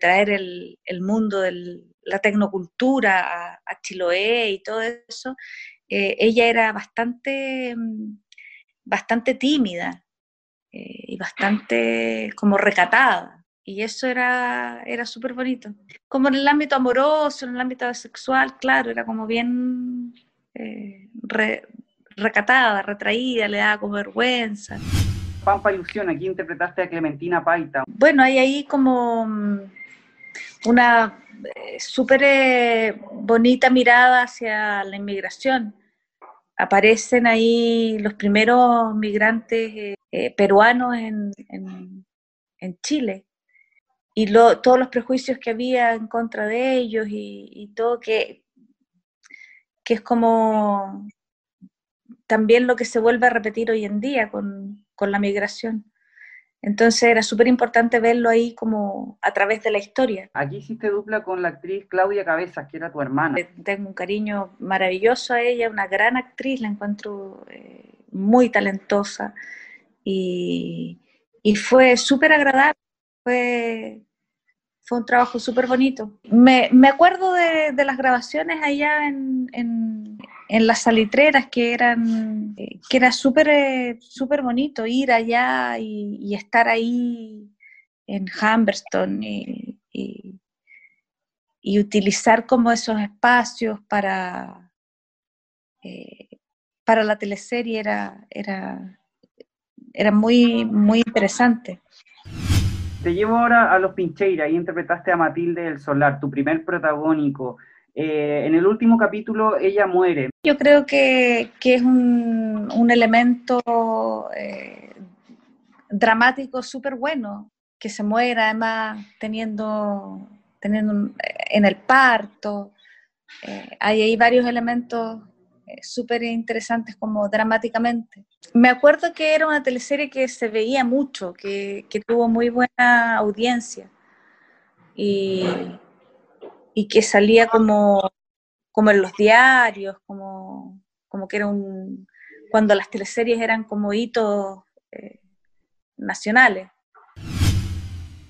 traer el, mundo de la tecnocultura a, Chiloé y todo eso, eh, ella era bastante, bastante tímida eh, y bastante como recatada. Y eso era, era súper bonito. Como en el ámbito amoroso, en el ámbito sexual, claro, era como bien eh, recatada, retraída, le daba como vergüenza. Pampa Ilusión, aquí interpretaste a Clementina Paita. Bueno, hay ahí como mm, una eh, súper eh, bonita mirada hacia la inmigración. Aparecen ahí los primeros migrantes peruanos en, en Chile y todos los prejuicios que había en contra de ellos y, todo que, que es como también lo que se vuelve a repetir hoy en día con, con la migración. Entonces era súper importante verlo ahí como a través de la historia. Aquí hiciste dupla con la actriz Claudia Cabezas, que era tu hermana. Tengo un cariño maravilloso a ella, una gran actriz, la encuentro eh, muy talentosa y, y fue súper agradable fue, fue un trabajo súper bonito. Me, me, acuerdo de, de, las grabaciones allá en, en, en, las salitreras, que eran que era súper eh, súper bonito ir allá y, estar ahí en Humberston y, y, y, utilizar como esos espacios para, eh, para la teleserie era, era, era muy, muy interesante. Te llevo ahora a Los Pincheiras y interpretaste a Matilde del Solar, tu primer protagónico. Eh, en el último capítulo ella muere. Yo creo que, es un, un elemento eh, dramático súper bueno, que se muera además teniendo, teniendo en el parto. Eh, hay varios elementos súper interesantes como dramáticamente. Me acuerdo que era una teleserie que se veía mucho, que, que tuvo muy buena audiencia y, y, que salía como, como en los diarios, como, como que era un... cuando las teleseries eran como hitos eh, nacionales.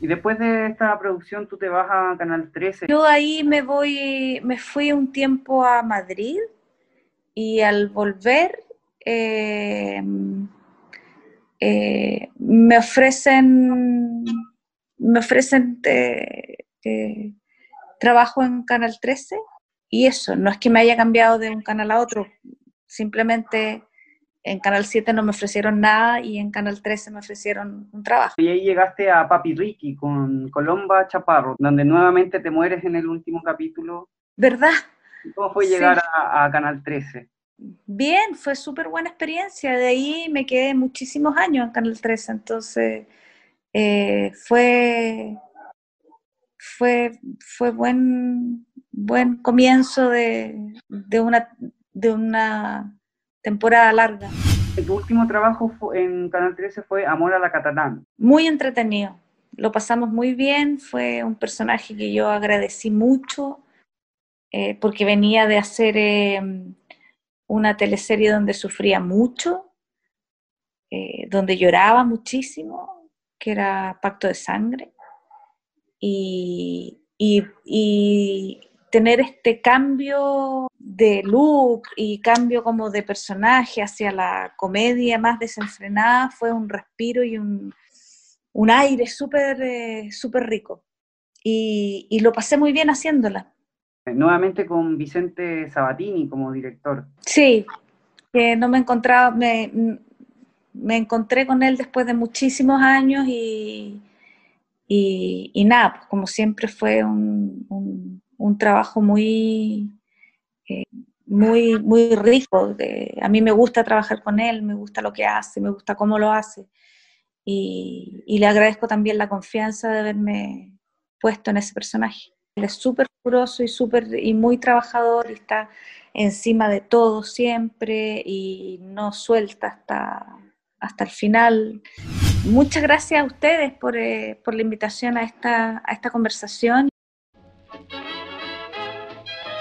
Y después de esta producción, tú te vas a Canal 13. Yo ahí me voy, me fui un tiempo a Madrid y al volver eh, eh, me ofrecen, me ofrecen trabajo en Canal 13 y eso, no es que me haya cambiado de un canal a otro, simplemente en Canal 7 no me ofrecieron nada y en Canal 13 me ofrecieron un trabajo. Y ahí llegaste a Papi Ricky con Colomba Chaparro, donde nuevamente te mueres en el último capítulo. ¿Verdad? ¿Cómo fue llegar a, a, Canal 13? Bien, fue súper buena experiencia. De ahí me quedé muchísimos años en Canal 13, entonces eh, fue, fue, fue buen, buen comienzo de, de, una, de una temporada larga. Tu último trabajo en Canal 13 fue Amor a la Catalán. Muy entretenido, lo pasamos muy bien, fue un personaje que yo agradecí mucho eh, porque venía de hacer eh, una teleserie donde sufría mucho, eh, donde lloraba muchísimo, que era Pacto de Sangre. Y, y, tener este cambio de look y cambio como de personaje hacia la comedia más desenfrenada fue un respiro y un, un aire súper eh, rico. Y, y, lo pasé muy bien haciéndola. Nuevamente con Vicente Sabatini como director. Sí, que no me encontraba, me, me encontré con él después de muchísimos años y, y, nada, pues como siempre fue un, un un trabajo muy, eh, muy, muy rico. a mí me gusta trabajar con él, me gusta lo que hace, me gusta cómo lo hace. Y, le agradezco también la confianza de haberme puesto en ese personaje. Él es súper riguroso y, super, y muy trabajador y está encima de todo siempre y no suelta hasta, hasta el final. Muchas gracias a ustedes por, eh, por la invitación a esta, a esta conversación.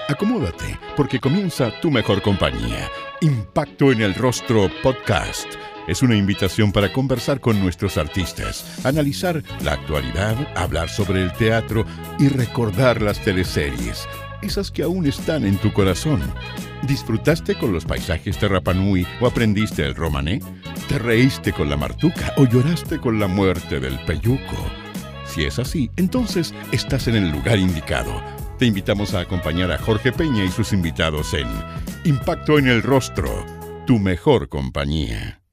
Acomódate, porque comienza tu mejor compañía. Impacto en el Rostro Podcast. Es una invitación para conversar con nuestros artistas, analizar la actualidad, hablar sobre el teatro y recordar las teleseries, esas que aún están en tu corazón. ¿Disfrutaste con los paisajes de Rapanui o aprendiste el romané? ¿Te reíste con la martuca o lloraste con la muerte del peyuco? Si es así, entonces estás en el lugar indicado te invitamos a acompañar a Jorge Peña y sus invitados en Impacto en el Rostro, tu mejor compañía.